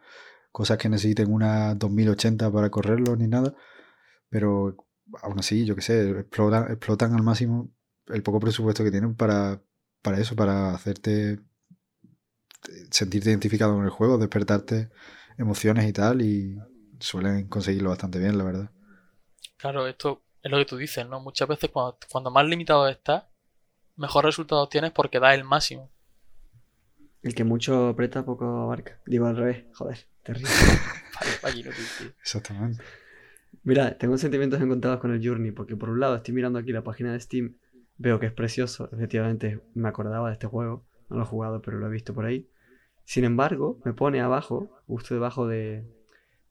Speaker 2: cosas que necesiten una 2080 para correrlo ni nada. Pero aún así, yo qué sé, explotan, explotan al máximo el poco presupuesto que tienen para, para eso, para hacerte sentirte identificado con el juego, despertarte emociones y tal, y suelen conseguirlo bastante bien, la verdad.
Speaker 3: Claro, esto es lo que tú dices, ¿no? Muchas veces cuando, cuando más limitado estás, mejor resultados tienes porque da el máximo.
Speaker 1: El que mucho aprieta, poco abarca. Digo al revés, joder, terrible. *laughs*
Speaker 2: Exactamente.
Speaker 1: Mira, tengo sentimientos encontrados con el Journey, porque por un lado estoy mirando aquí la página de Steam, veo que es precioso, efectivamente me acordaba de este juego, no lo he jugado, pero lo he visto por ahí. Sin embargo, me pone abajo, justo debajo de,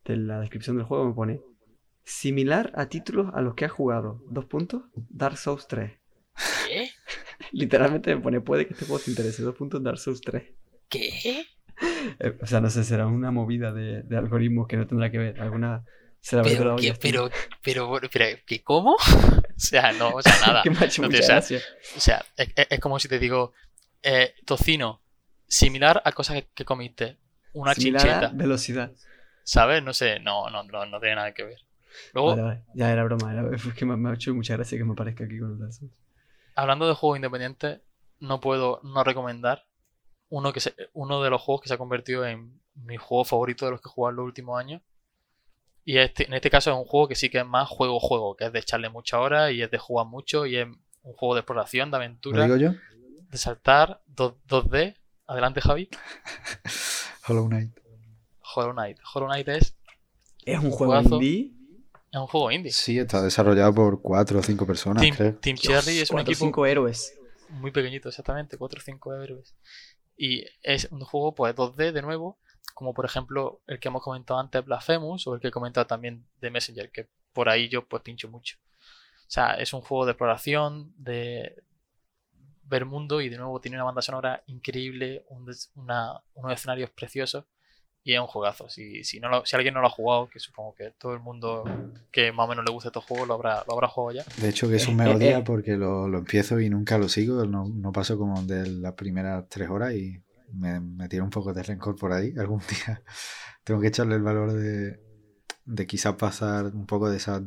Speaker 1: de la descripción del juego, me pone similar a títulos a los que has jugado. Dos puntos, Dark Souls 3.
Speaker 3: ¿Qué? *laughs*
Speaker 1: Literalmente me pone, puede que este juego te interese. Dos puntos, Dark Souls 3.
Speaker 3: ¿Qué?
Speaker 1: Eh, o sea, no sé, será una movida de, de algoritmos que no tendrá que ver. Alguna. Se la habrá
Speaker 3: Pero, ¿qué?
Speaker 1: Steam.
Speaker 3: pero, pero, pero, ¿qué? ¿Cómo? *laughs* O sea, no, o sea, *laughs* nada.
Speaker 1: que
Speaker 3: no
Speaker 1: mucha
Speaker 3: tiene- o sea. O sea, es, es- como si te digo, eh, tocino, similar a cosas que, que comiste. Una
Speaker 1: Similar a
Speaker 3: chincheta,
Speaker 1: velocidad.
Speaker 3: ¿sabes? No sé, no, no, no, no tiene nada que ver. Luego,
Speaker 1: Vale, vale. Ya era broma. Era, es que me, me ha hecho mucha gracia que me aparezca aquí con Dark Souls.
Speaker 3: hablando de juegos independientes, no puedo no recomendar uno, que se- uno de los juegos que se ha convertido en mi juego favorito de los que he jugado en los últimos años. Y este, en este caso es un juego que sí que es más juego-juego, que es de echarle muchas horas y es de jugar mucho y es un juego de exploración, de
Speaker 2: ¿Lo
Speaker 3: aventura,
Speaker 2: digo yo?
Speaker 3: de saltar, 2, 2D. Adelante, Javi. *laughs*
Speaker 2: Hollow Knight.
Speaker 3: Hollow Knight. Hollow Knight es,
Speaker 1: Es un juego
Speaker 3: Juegazo.
Speaker 1: indie.
Speaker 3: es un juego indie.
Speaker 2: Sí, está desarrollado por cuatro o cinco personas,
Speaker 3: Team,
Speaker 2: creo.
Speaker 3: Team
Speaker 1: Dios,
Speaker 3: Cherry es un
Speaker 1: cuatro o
Speaker 3: equipo
Speaker 1: cinco héroes.
Speaker 3: muy pequeñito, exactamente, 4 o 5 héroes. Y es un juego pues 2D de nuevo, como por ejemplo el que hemos comentado antes, Blasphemous, o el que he comentado también de Messenger, que por ahí yo pues pincho mucho. O sea, es un juego de exploración, de ver mundo y de nuevo tiene una banda sonora increíble, un una- unos escenarios preciosos y es un juegazo. Si, si, no lo- si alguien no lo ha jugado, que supongo que todo el mundo que más o menos le gusta estos juegos lo habrá, lo habrá jugado ya.
Speaker 2: De hecho, que eso me
Speaker 1: eh,
Speaker 2: odia
Speaker 1: eh.
Speaker 2: porque lo, lo empiezo y nunca lo sigo. No, no paso como de las primeras tres horas y me, me tira un poco de rencor por ahí. Algún *laughs* día tengo que echarle el valor de, de quizás pasar un poco de esas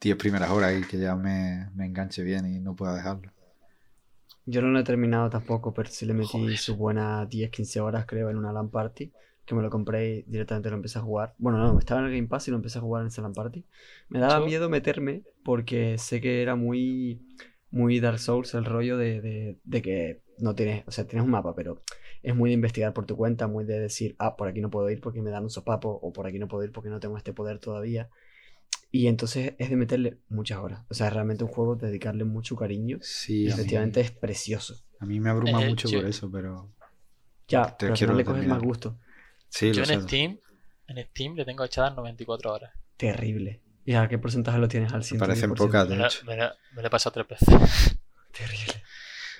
Speaker 2: diez primeras horas y que ya me, me enganche bien y no pueda dejarlo.
Speaker 1: Yo no lo he terminado tampoco, pero sí le metí
Speaker 3: Joder.
Speaker 1: sus buenas 10-15 horas, creo, en una LAN party. Que me lo compré y directamente lo empecé a jugar. Bueno, no, estaba en el Game Pass y lo empecé a jugar en LAN party. Me daba
Speaker 3: Yo-
Speaker 1: miedo meterme porque sé que era muy, muy Dark Souls el rollo de, de, de que no tienes, o sea, tienes un mapa, pero es muy de investigar por tu cuenta, muy de decir, ah, por aquí no puedo ir porque me dan un sopapo, o por aquí no puedo ir porque no tengo este poder todavía. Y entonces es de meterle muchas horas. O sea, es realmente un juego, de dedicarle mucho cariño.
Speaker 2: Sí,
Speaker 1: Y
Speaker 2: a mí,
Speaker 1: efectivamente es precioso.
Speaker 2: a mí me abruma
Speaker 3: Eh,
Speaker 2: mucho
Speaker 3: yo-
Speaker 2: por eso, pero
Speaker 1: Ya,
Speaker 2: Te
Speaker 1: pero
Speaker 2: quiero
Speaker 1: final le coges más gusto.
Speaker 2: Sí,
Speaker 3: Yo
Speaker 2: lo
Speaker 3: en
Speaker 2: sé.
Speaker 3: Steam, en Steam le tengo echadas 94 horas.
Speaker 1: Terrible. ¿Y a qué porcentaje lo tienes al
Speaker 2: Me
Speaker 1: 110%?
Speaker 2: parecen pocas,
Speaker 3: Me
Speaker 2: de hecho.
Speaker 3: me la- me la he pasado tres veces. *laughs*
Speaker 1: Terrible.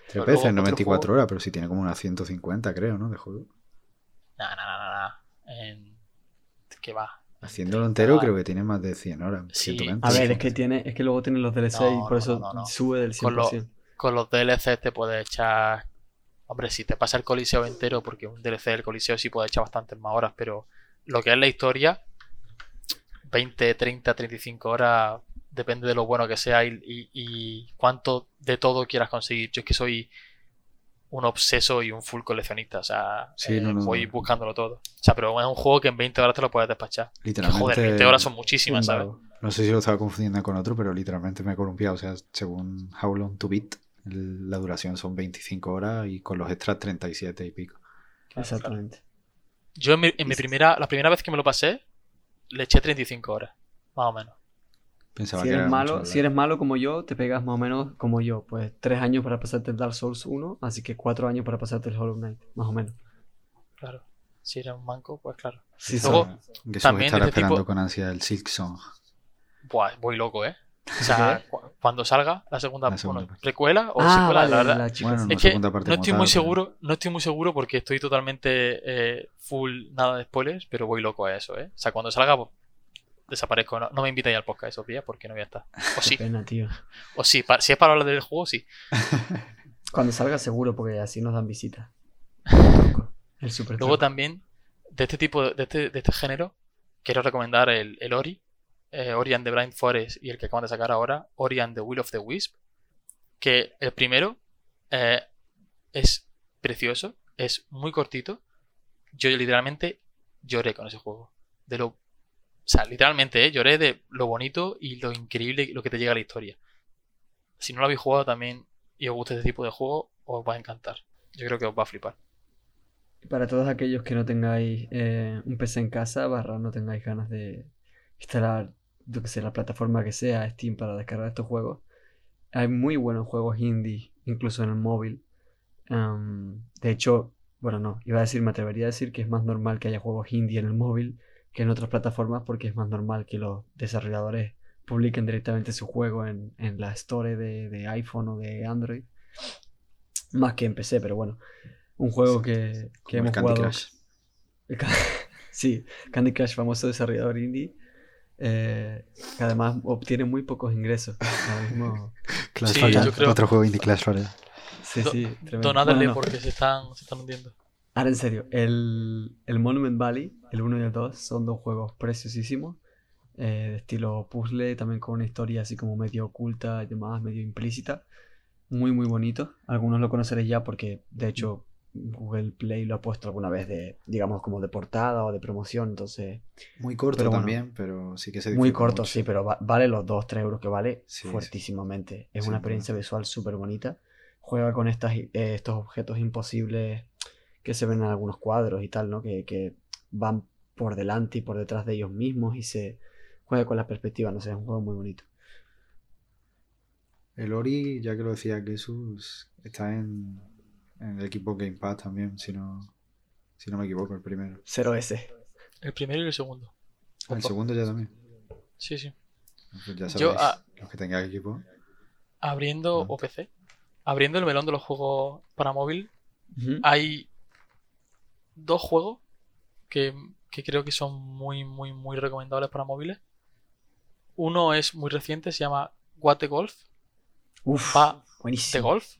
Speaker 2: Tres veces,
Speaker 3: otro
Speaker 2: 94
Speaker 3: juego-
Speaker 2: horas, pero sí tiene como unas 150, creo, ¿no? De juego.
Speaker 3: No, no, no, no, no. En... ¿Qué va?
Speaker 2: Haciéndolo entero, creo que tiene más de 100 horas.
Speaker 3: Sí.
Speaker 2: 120.
Speaker 1: A ver, es que tiene, es que luego tiene los DLC
Speaker 3: No,
Speaker 1: y por
Speaker 3: no,
Speaker 1: eso
Speaker 3: no, no, no.
Speaker 1: sube del 100%.
Speaker 3: Con lo- Con los DLC te puedes echar. Hombre, si te pasa el Coliseo entero, porque un DLC del Coliseo sí puede echar bastantes más horas, pero lo que es la historia, 20, 30, 35 horas, depende de lo bueno que sea y, y- y cuánto de todo quieras conseguir. Yo es que soy un obseso y un full coleccionista, o sea,
Speaker 2: Sí,
Speaker 3: eh,
Speaker 2: no, no,
Speaker 3: voy
Speaker 2: no.
Speaker 3: buscándolo todo. O sea, pero es un juego que en 20 horas te lo puedes despachar. Que,
Speaker 2: Literalmente.
Speaker 3: joder, 20 horas son muchísimas, ¿sabes?
Speaker 2: No sé si lo estaba confundiendo con otro, pero literalmente me he columpiado. O sea, según How Long to Beat, la duración son 25 horas y con los extras 37 y pico.
Speaker 1: Exactamente.
Speaker 3: Yo en mi, en mi primera, la primera vez que me lo pasé, le eché 35 horas, más o menos.
Speaker 2: Pensaba
Speaker 1: Si
Speaker 2: que
Speaker 1: eres
Speaker 2: era
Speaker 1: malo, si eres malo como yo, te pegas más o menos como yo. Pues tres años para pasarte el Dark Souls 1, así que cuatro años para pasarte el Hollow Knight, más o menos.
Speaker 3: Claro. Si eres un manco, pues claro.
Speaker 1: Sí,
Speaker 3: Luego-
Speaker 1: son-
Speaker 2: Jesús
Speaker 3: también
Speaker 2: estará
Speaker 3: este
Speaker 2: esperando
Speaker 3: tipo-
Speaker 2: con ansia el Silk Song.
Speaker 3: Buah, voy loco, ¿eh? O sea, cu- cuando salga la segunda,
Speaker 2: La segunda
Speaker 3: bueno, precuela o
Speaker 1: Ah,
Speaker 3: secuela,
Speaker 1: vale,
Speaker 3: la verdad.
Speaker 1: la chica
Speaker 2: Bueno, no
Speaker 3: Es que
Speaker 2: segunda parte
Speaker 3: no estoy
Speaker 2: tal,
Speaker 3: muy
Speaker 2: pero-
Speaker 3: seguro, no estoy muy seguro porque estoy totalmente eh, full nada de spoilers, pero voy loco a eso, ¿eh? O sea, cuando salga, pues, desaparezco. No, no me invitéis al podcast esos días porque no voy a estar. O sí,
Speaker 1: pena, tío.
Speaker 3: o sí. si es para hablar del juego, sí. *laughs*
Speaker 1: Cuando salga seguro, porque así nos dan visita. El super
Speaker 3: Luego también, de este tipo, de este, de este género, quiero recomendar el, el Ori, eh, Ori and the Blind Forest y el que acaban de sacar ahora, Ori and the Will of the Wisp, que el primero eh, es precioso, es muy cortito. Yo literalmente lloré con ese juego. De lo. O sea, literalmente, ¿eh? lloré de lo bonito y lo increíble lo que te llega a la historia. Si no lo habéis jugado también y os gusta este tipo de juego, os va a encantar. Yo creo que os va a flipar.
Speaker 1: Para todos aquellos que no tengáis eh, un PC en casa, barra no tengáis ganas de instalar, yo que sé, la plataforma que sea, Steam, para descargar estos juegos, hay muy buenos juegos indie, incluso en el móvil. Um, de hecho, bueno, no, iba a decir, me atrevería a decir que es más normal que haya juegos indie en el móvil que en otras plataformas porque es más normal que los desarrolladores publiquen directamente su juego en, en la store de, de iPhone o de Android. Más que en PC, pero bueno. Un juego que, que hemos
Speaker 2: Candy
Speaker 1: jugado.
Speaker 2: Crush. *laughs*
Speaker 1: sí, Candy Crush, famoso desarrollador indie. Eh, que además obtiene muy pocos ingresos. Ahora mismo. *laughs*
Speaker 2: Clash
Speaker 3: Sí,
Speaker 2: Royale,
Speaker 3: yo creo-
Speaker 2: otro juego indie Clash Royale.
Speaker 1: Sí,
Speaker 3: Do-
Speaker 1: sí, tremendo.
Speaker 3: Donadle
Speaker 1: Bueno, no,
Speaker 3: porque se están, se están hundiendo.
Speaker 1: Ahora en serio, el, el Monument Valley, el 1 y el 2, son dos juegos preciosísimos. eh, de estilo puzzle, también con una historia así como medio oculta y demás, medio implícita. Muy, muy bonito. Algunos lo conoceréis ya porque, de hecho, Google Play lo ha puesto alguna vez de, digamos, como de portada o de promoción. Entonces,
Speaker 2: Muy corto
Speaker 1: Pero bueno.
Speaker 2: también, pero sí que se
Speaker 1: muy corto,
Speaker 2: mucho.
Speaker 1: sí, pero va- vale los 2-3 euros que vale
Speaker 2: Sí,
Speaker 1: fuertísimamente. Es una experiencia visual súper bonita. Juega con estas, eh, estos objetos imposibles que se ven en algunos cuadros y tal, ¿no? Que, que van por delante y por detrás de ellos mismos y se juega con la perspectiva, no sé, es un juego muy bonito.
Speaker 2: El Ori, ya que lo decía Jesús, está en, en el equipo Game Pass también, si no, si no me equivoco, el primero.
Speaker 1: 0S.
Speaker 3: El primero y el segundo.
Speaker 2: Ah, el segundo ya también.
Speaker 3: Sí, sí.
Speaker 2: Ya
Speaker 3: Yo,
Speaker 2: sabéis,
Speaker 3: ah,
Speaker 2: los que tengáis equipo.
Speaker 3: Abriendo, o PC, abriendo el melón de los juegos para móvil, hay dos juegos que, que creo que son muy, muy, muy recomendables para móviles. Uno es muy reciente, se llama What the Golf,
Speaker 1: Uf,
Speaker 3: va de
Speaker 1: buenísimo.
Speaker 3: golf.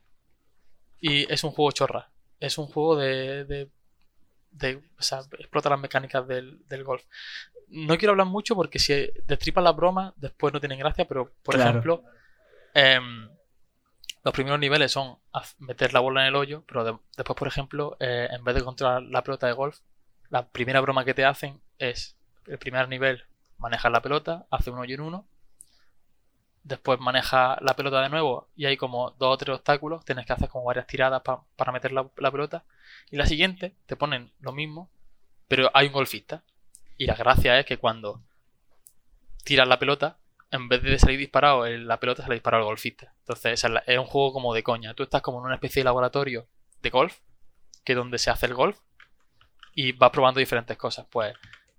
Speaker 3: Y es un juego chorra. Es un juego de. de, de- o sea, explota las mecánicas del, del golf. No quiero hablar mucho porque si destripas las bromas, después no tienen gracia, pero por
Speaker 1: Claro.
Speaker 3: ejemplo, em, los primeros niveles son meter la bola en el hoyo, pero de- después, por ejemplo, eh, en vez de controlar la pelota de golf, la primera broma que te hacen es el primer nivel, manejas la pelota, hace un hoyo en uno, después maneja la pelota de nuevo y hay como dos o tres obstáculos, tienes que hacer como varias tiradas pa- para meter la, pelota. Y la siguiente te ponen lo mismo, pero hay un golfista. Y la gracia es que cuando tiras la pelota, en vez de salir disparado la pelota, sale disparado el golfista. Entonces es un juego como de coña. Tú estás como en una especie de laboratorio de golf, que es donde se hace el golf, y vas probando diferentes cosas. Pues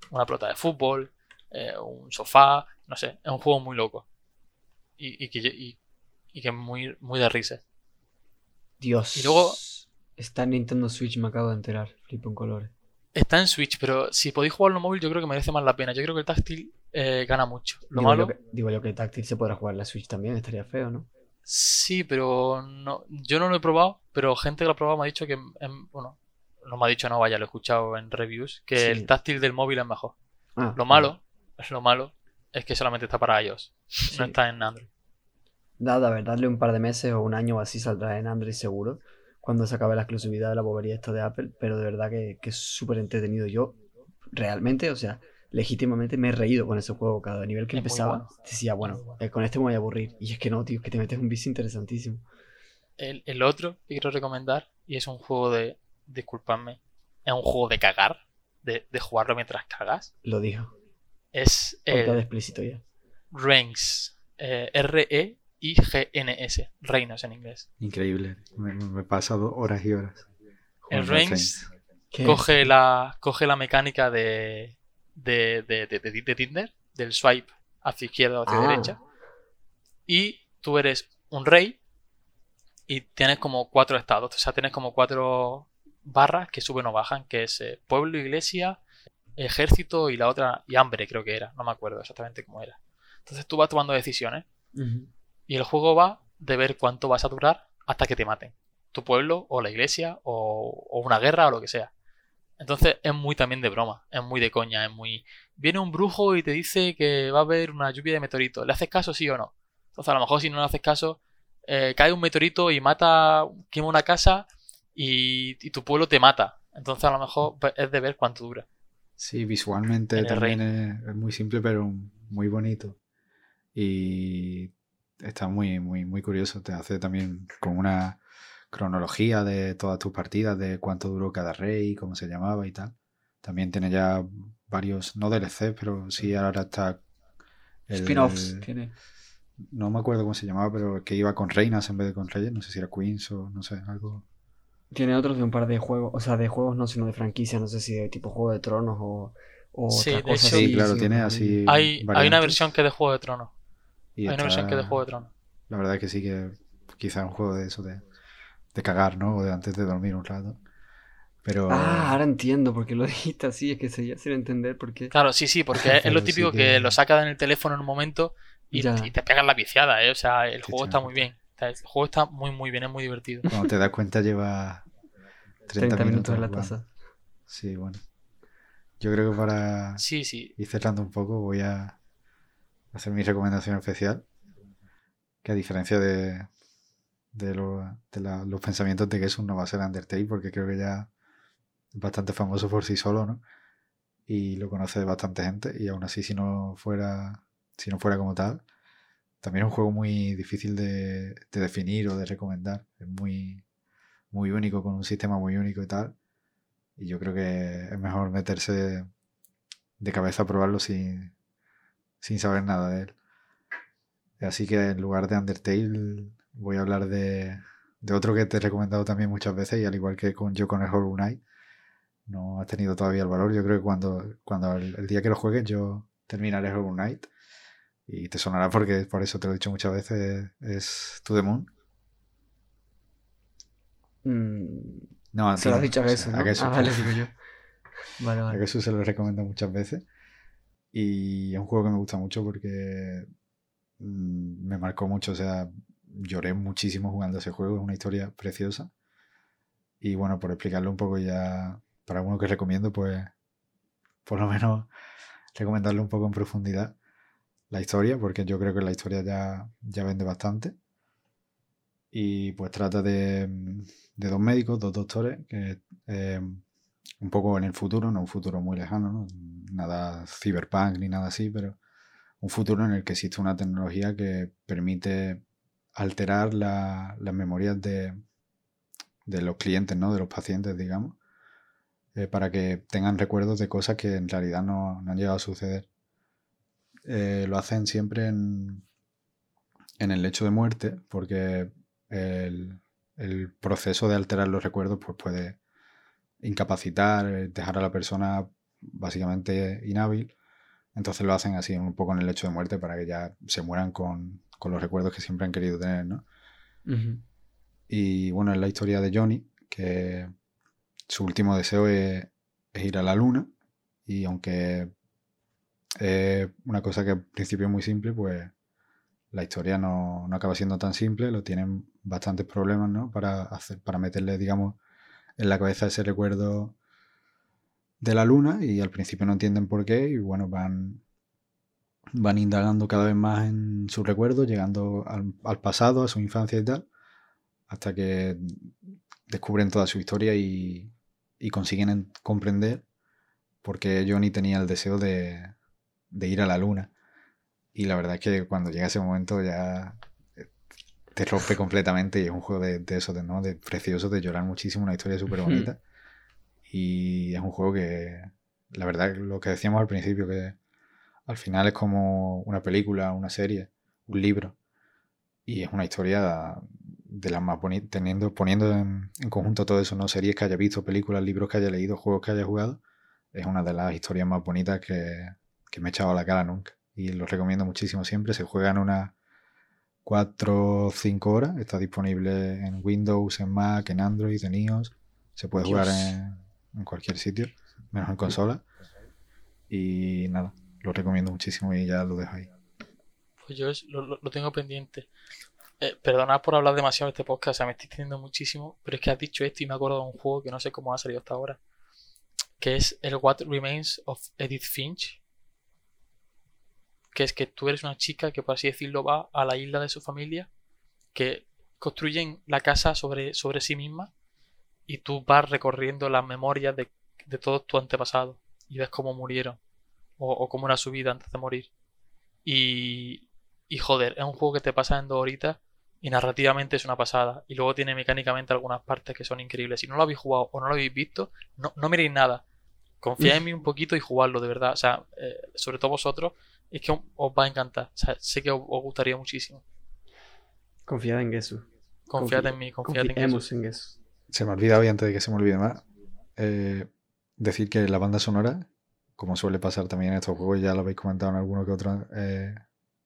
Speaker 3: una pelota de fútbol, eh, un sofá, no sé, es un juego muy loco. Y, y que, y- y que es muy, muy de risa.
Speaker 1: Dios.
Speaker 3: Y luego-
Speaker 1: Está en Nintendo Switch, me acabo de enterar. Flipo en colores.
Speaker 3: Está en Switch, pero si podéis jugarlo en móvil, yo creo que merece más la pena. Yo creo que el táctil eh, gana mucho. Lo
Speaker 1: digo,
Speaker 3: malo,
Speaker 1: yo que, digo yo que el táctil se podrá jugar en la Switch también, estaría feo, ¿no?
Speaker 3: sí, pero no, yo no lo he probado. Pero gente que lo ha probado me ha dicho que, em, bueno, no me ha dicho, no vaya, lo he escuchado en reviews, que
Speaker 1: Sí.
Speaker 3: el táctil del móvil es mejor.
Speaker 1: Ah,
Speaker 3: Lo malo, es lo malo, es que solamente está para iOS,
Speaker 1: Sí.
Speaker 3: no está en Android.
Speaker 1: Nada, a ver, darle un par de meses o un año o así saldrá en Android seguro. Cuando se acabe la exclusividad de la bobería esto de Apple. Pero de verdad que, que es súper entretenido. Yo, realmente, o sea, legítimamente me he reído con ese juego. Cada nivel que
Speaker 3: Es
Speaker 1: empezaba,
Speaker 3: bueno.
Speaker 1: decía, bueno, eh, con este me voy a aburrir. Y es que no, tío, es que te metes un vicio interesantísimo.
Speaker 3: El, el otro que quiero recomendar, y es un juego de, disculpadme, es un juego de cagar, de, de jugarlo mientras cagas,
Speaker 1: Lo dijo.
Speaker 3: Es el
Speaker 1: explícito ya.
Speaker 3: Reigns, eh, R-E-I-G-N-S, Reinos en inglés.
Speaker 2: Increíble. Me, me he pasado horas y horas.
Speaker 3: El Reigns
Speaker 1: ¿Qué
Speaker 3: coge la, coge la mecánica de, de, de, de- de- de Tinder, del swipe hacia izquierda o hacia
Speaker 1: Ah.
Speaker 3: derecha, y tú eres un rey y tienes como cuatro estados, o sea, tienes como cuatro barras que suben o bajan, que es eh, pueblo, iglesia, ejército y la otra, y hambre creo que era, no me acuerdo exactamente cómo era. Entonces tú vas tomando decisiones y el juego va de ver cuánto vas a durar hasta que te maten. Tu pueblo o la iglesia o, o una guerra o lo que sea. Entonces es muy también de broma, es muy de coña, es muy... Viene un brujo y te dice que va a haber una lluvia de meteoritos. ¿Le haces caso sí o no? Entonces a lo mejor si no le haces caso, eh, cae un meteorito y mata, quema una casa y, y tu pueblo te mata. Entonces a lo mejor pues, es de ver cuánto dura.
Speaker 2: Sí, visualmente también es, es muy simple, pero muy bonito. Y está muy, muy, muy curioso. Te hace también con una cronología de todas tus partidas, de cuánto duró cada rey, cómo se llamaba y tal. También tiene ya varios, no DLC, pero sí ahora está
Speaker 1: Spin-offs tiene.
Speaker 2: No me acuerdo cómo se llamaba, pero que iba con reinas en vez de con reyes. No sé si era Queens o no sé, algo.
Speaker 1: Tiene otros de un par de juegos, o sea, de juegos no, sino de franquicia, no sé si de tipo Juego de Tronos o, o
Speaker 3: Sí,
Speaker 1: otra
Speaker 3: de
Speaker 1: cosa
Speaker 3: hecho-
Speaker 2: Sí, claro,
Speaker 1: sí,
Speaker 2: tiene así.
Speaker 3: Hay, hay una versión que es de Juego de Tronos.
Speaker 2: Y
Speaker 3: Hay una versión que es de Juego de Tronos.
Speaker 2: La verdad es que sí que quizá un juego de eso de, de cagar, ¿no? O de antes de dormir un rato. Pero
Speaker 1: Ah, ahora entiendo por qué lo *laughs* dijiste así, es que se ya sin entender por qué.
Speaker 3: Claro, sí, sí, porque *laughs* es lo
Speaker 2: sí
Speaker 3: típico que...
Speaker 2: que-
Speaker 3: lo sacas en el teléfono en un momento y, te pegas la viciada, ¿eh? O sea, el
Speaker 2: Sí,
Speaker 3: juego
Speaker 2: sí,
Speaker 3: está muy bien. Sea, El juego está muy, muy bien, es muy divertido. *laughs*
Speaker 2: cuando te das cuenta lleva 30,
Speaker 1: 30 minutos en la taza.
Speaker 2: Sí, bueno. Yo creo que para
Speaker 3: Sí, sí.
Speaker 2: ir cerrando un poco voy a hacer mi recomendación especial. Que a diferencia de, de, lo- de la- los pensamientos de que eso no va a ser Undertale, porque creo que ya es bastante famoso por sí solo, ¿no? Y lo conoce bastante gente. Y aún así, si no fuera, si no fuera como tal, también es un juego muy difícil de, de definir o de recomendar. Es muy, muy único, con un sistema muy único y tal. Y yo creo que es mejor meterse de cabeza a probarlo sin, sin saber nada de él. Así que en lugar de Undertale voy a hablar de, de otro que te he recomendado también muchas veces y al igual que con yo con el Hollow Knight no ha tenido todavía el valor. Yo creo que cuando, cuando el, el día que lo juegues yo terminaré Hollow Knight y te sonará porque por eso te lo he dicho muchas veces es To The Moon.
Speaker 1: Mm,
Speaker 2: No, a
Speaker 1: se lo has dicho a
Speaker 2: o sea,
Speaker 1: Jesús,
Speaker 2: a. Jesús,
Speaker 1: Ah, vale, digo yo. *laughs* Vale,
Speaker 2: A
Speaker 1: vale.
Speaker 2: Jesús se lo recomiendo muchas veces. Y es un juego que me gusta mucho porque mm, me marcó mucho. O sea, lloré muchísimo jugando ese juego. Es una historia preciosa. Y bueno, por explicarlo un poco ya, para alguno que recomiendo, pues por lo menos *laughs* recomendarle un poco en profundidad la historia, porque yo creo que la historia ya, ya vende bastante. Y pues trata de, de dos médicos, dos doctores, que eh, un poco en el futuro, no un futuro muy lejano, ¿no? nada cyberpunk ni nada así, pero un futuro en el que existe una tecnología que permite alterar la- las memorias de, de los clientes, ¿no? de los pacientes, digamos, eh, para que tengan recuerdos de cosas que en realidad no, no han llegado a suceder. Eh, lo hacen siempre en, en el lecho de muerte, porque el, el proceso de alterar los recuerdos pues puede incapacitar, eh, dejar a la persona básicamente inhábil. Entonces lo hacen así, un poco en el lecho de muerte, para que ya se mueran con, con los recuerdos que siempre han querido tener, ¿no? Y bueno, es la historia de Johnny, que su último deseo es, es ir a la luna. Y aunque una cosa que al principio es muy simple, pues la historia no, no acaba siendo tan simple. Lo tienen bastantes problemas, ¿no? Para, hacer, para meterle, digamos, en la cabeza ese recuerdo de la luna. Y al principio no entienden por qué. Y bueno, van, van indagando cada vez más en sus recuerdos, llegando al, al pasado, a su infancia y tal hasta que descubren toda su historia y, y consiguen en- comprender por qué Johnny tenía el deseo de, de ir a la luna. Y la verdad es que cuando llega ese momento ya eh, te rompe completamente y es un juego de, de eso, de, ¿no? de precioso, de llorar muchísimo, una historia súper bonita. Y es un juego que, la verdad, lo que decíamos al principio, que al final es como una película, una serie, un libro. Y es una historia de las más bonitas, teniendo, poniendo en, en conjunto todo eso, ¿no? Series que haya visto, películas, libros que haya leído, juegos que haya jugado. Es una de las historias más bonitas que, que me he echado a la cara nunca. Y lo recomiendo muchísimo siempre. Se juega en unas 4 o 5 horas. Está disponible en Windows, en Mac, en Android, en iOS. Se puede jugar en, en cualquier sitio, menos en consola. Y nada, lo recomiendo muchísimo y ya lo dejo ahí.
Speaker 3: Pues yo lo- lo tengo pendiente. Eh, perdonad por hablar demasiado de este podcast, o sea, me estoy extendiendo muchísimo, pero es que has dicho esto y me he acordado de un juego que no sé cómo ha salido hasta ahora. que es el What Remains of Edith Finch. Que es que tú eres una chica que, por así decirlo, va a la isla de su familia, que construyen la casa sobre, sobre sí misma y tú vas recorriendo las memorias de, de todos tus antepasados y ves cómo murieron o, cómo era su vida antes de morir. Y, y joder, es un juego que te pasa en dos horitas y narrativamente es una pasada. Y luego tiene mecánicamente algunas partes que son increíbles. Si no lo habéis jugado o no lo habéis visto, no, no miréis nada. Confiad en mí un poquito y jugadlo, de verdad. O sea, eh, sobre todo vosotros, es que os va a encantar. O sea, sé que os, os gustaría muchísimo.
Speaker 1: Confiad en Gesu.
Speaker 3: Confiad
Speaker 1: Confi-
Speaker 3: en mí, confiad en
Speaker 1: Confiemos
Speaker 3: Jesús.
Speaker 1: en Gesu.
Speaker 2: Se me olvida hoy, antes de que se me olvide más, eh, decir que la banda sonora, como suele pasar también en estos juegos, ya lo habéis comentado en alguno que otro eh,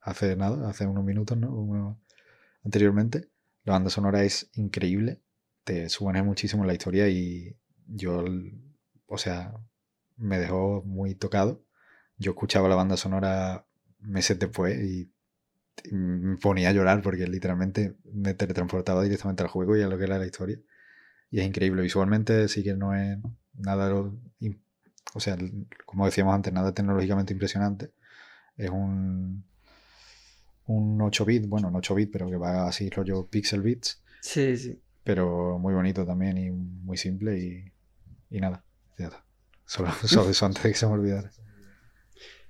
Speaker 2: hace nada, hace unos minutos, ¿no? Uno- anteriormente. La banda sonora es increíble, te suena muchísimo la historia y yo, o sea, me dejó muy tocado. Yo escuchaba la banda sonora meses después y y me ponía a llorar porque literalmente me teletransportaba directamente al juego y a lo que era la historia. Y es increíble. Visualmente sí que no es nada, o sea, como decíamos antes, nada tecnológicamente impresionante. Es un, un 8 bit, bueno, no 8 bit, pero que va así rollo pixel bits,
Speaker 1: Sí, sí.
Speaker 2: pero muy bonito también y muy simple y, y nada, ya está. Solo, *laughs* solo eso antes de que se me olvidara.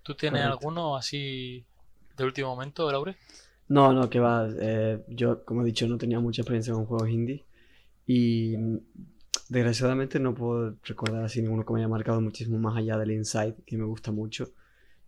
Speaker 3: ¿Tú tienes
Speaker 1: Correcto.
Speaker 3: alguno así de último momento, Laure?
Speaker 1: No, no, que va. eh, yo, como he dicho, no tenía mucha experiencia con juegos indie. Y mm, desgraciadamente no puedo recordar así ninguno que me haya marcado muchísimo más allá del Inside, que me gusta mucho.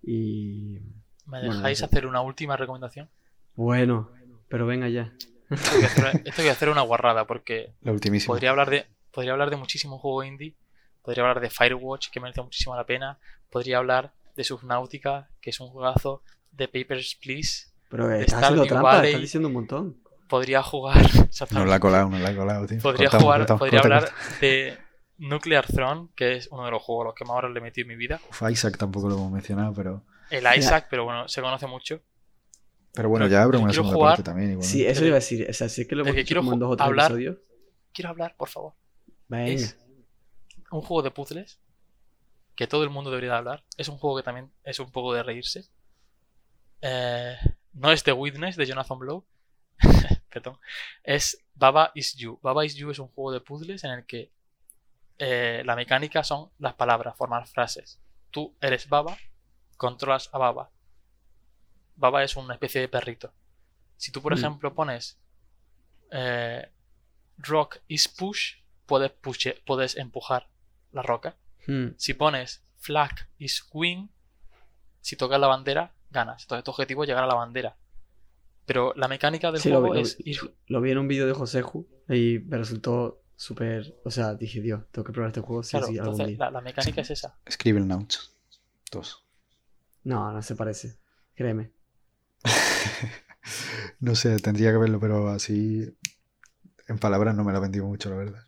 Speaker 1: Y
Speaker 3: ¿Me dejáis hacer una última recomendación?
Speaker 1: bueno, pero venga ya.
Speaker 3: Esto voy a hacer, esto voy a hacer una guarrada porque
Speaker 2: La ultimísima.
Speaker 3: podría hablar de podría hablar de muchísimos juegos indie. Podría hablar de Firewatch, que merece muchísimo la pena. Podría hablar de Subnautica, que es un juegazo. De Papers, Please.
Speaker 1: Pero
Speaker 3: De
Speaker 1: estás haciendo trampa,
Speaker 3: Valley.
Speaker 1: estás diciendo un montón.
Speaker 3: Podría jugar. *laughs*
Speaker 2: No la ha colado, no la ha colado, tío.
Speaker 3: Podría
Speaker 2: Cortamos,
Speaker 3: jugar,
Speaker 2: cortamos,
Speaker 3: podría
Speaker 2: corta,
Speaker 3: hablar
Speaker 2: corta.
Speaker 3: de Nuclear Throne, que es uno de los juegos a los que más horas le he metido en mi vida.
Speaker 2: Uf, Isaac tampoco lo hemos mencionado, pero.
Speaker 3: El Isaac, pero bueno, se conoce mucho.
Speaker 2: Pero bueno,
Speaker 3: Pero
Speaker 2: ya habrá
Speaker 3: yo
Speaker 2: una segunda
Speaker 3: jugar-
Speaker 2: parte también. igualmente.
Speaker 1: Sí, eso iba a decir. O sea, sí que lo hemos
Speaker 3: que quiero
Speaker 1: en dos o tres
Speaker 3: hablar-
Speaker 1: episodios.
Speaker 3: Quiero hablar, por favor.
Speaker 1: Venga.
Speaker 3: Es un juego de puzzles que todo el mundo debería de hablar. Es un juego que también es un poco de reírse. Eh, no es The Witness de Jonathan Blow. *laughs* Perdón. Es Baba Is You. Baba Is You es un juego de puzzles en el que eh, la mecánica son las palabras, formar frases. Tú eres Baba, controlas a Baba. Baba es una especie de perrito. Si tú, por
Speaker 1: Mm.
Speaker 3: ejemplo, pones eh, Rock is push, puedes, pushe- puedes empujar la roca.
Speaker 1: Hmm.
Speaker 3: Si pones Flag is win, si tocas la bandera, ganas. Entonces tu objetivo es llegar a la bandera. Pero la mecánica del
Speaker 1: Sí, lo,
Speaker 3: juego
Speaker 1: vi-
Speaker 3: es
Speaker 1: vi-
Speaker 3: ir...
Speaker 1: lo vi en un vídeo de Joseju y me resultó súper. O sea, dije, Dios, tengo que probar este juego sí
Speaker 3: Claro,
Speaker 1: sí algún
Speaker 3: entonces
Speaker 1: día.
Speaker 3: la, la mecánica es esa.
Speaker 2: Scribble Notes. Dos.
Speaker 1: No, no se parece. Créeme. *laughs*
Speaker 2: no sé, tendría que verlo, pero así. En palabras no me lo ha vendido mucho, la verdad.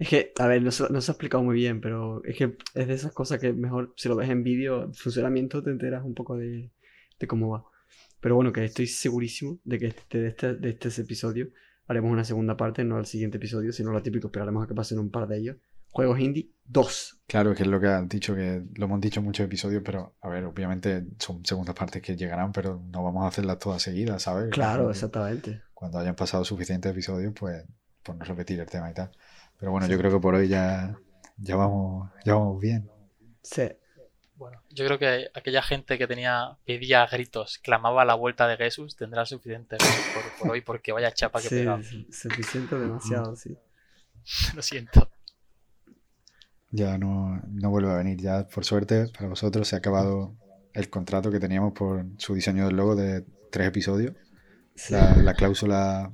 Speaker 1: Es que, a ver, no se, no se ha explicado muy bien, pero es que es de esas cosas que mejor si lo ves en vídeo, funcionamiento, te enteras un poco de, de cómo va. Pero bueno, que estoy segurísimo de que este, de, este, de este episodio haremos una segunda parte, no el siguiente episodio, sino lo típico, esperaremos a que pasen un par de ellos. Juegos indie 2.
Speaker 2: Claro, que es lo que has dicho, que lo hemos dicho en muchos episodios, pero a ver, obviamente son segundas partes que llegarán, pero no vamos a hacerlas todas seguidas, ¿sabes?
Speaker 1: Claro, exactamente.
Speaker 2: Cuando hayan pasado suficientes episodios, pues, pues no repetir el tema y tal. Pero bueno, yo creo que por hoy ya, ya, vamos, ya vamos bien.
Speaker 1: Sí.
Speaker 3: Bueno, yo creo que aquella gente que tenía, pedía a gritos, clamaba a la vuelta de Jesús, tendrá suficiente por, por hoy, porque vaya chapa que
Speaker 1: Sí, suficiente, demasiado, sí. *laughs*
Speaker 3: Lo siento.
Speaker 2: Ya no, no vuelve a venir. Ya, por suerte, para vosotros se ha acabado el contrato que teníamos por su diseño del logo de tres episodios.
Speaker 1: Sí.
Speaker 2: La, la cláusula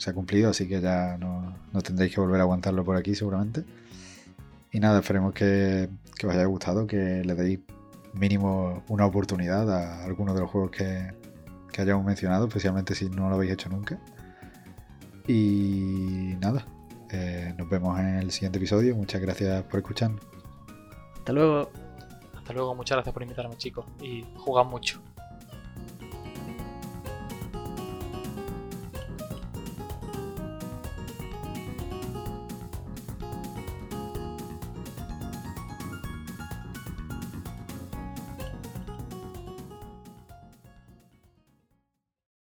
Speaker 2: se ha cumplido, así que ya no, no tendréis que volver a aguantarlo por aquí seguramente. Y nada, esperemos que, que os haya gustado, que le deis mínimo una oportunidad a alguno de los juegos que, que hayamos mencionado, especialmente si no lo habéis hecho nunca. Y nada, eh, nos vemos en el siguiente episodio. Muchas gracias por escucharnos.
Speaker 1: Hasta luego.
Speaker 3: Hasta luego, muchas gracias por invitarme, chicos, y jugad mucho.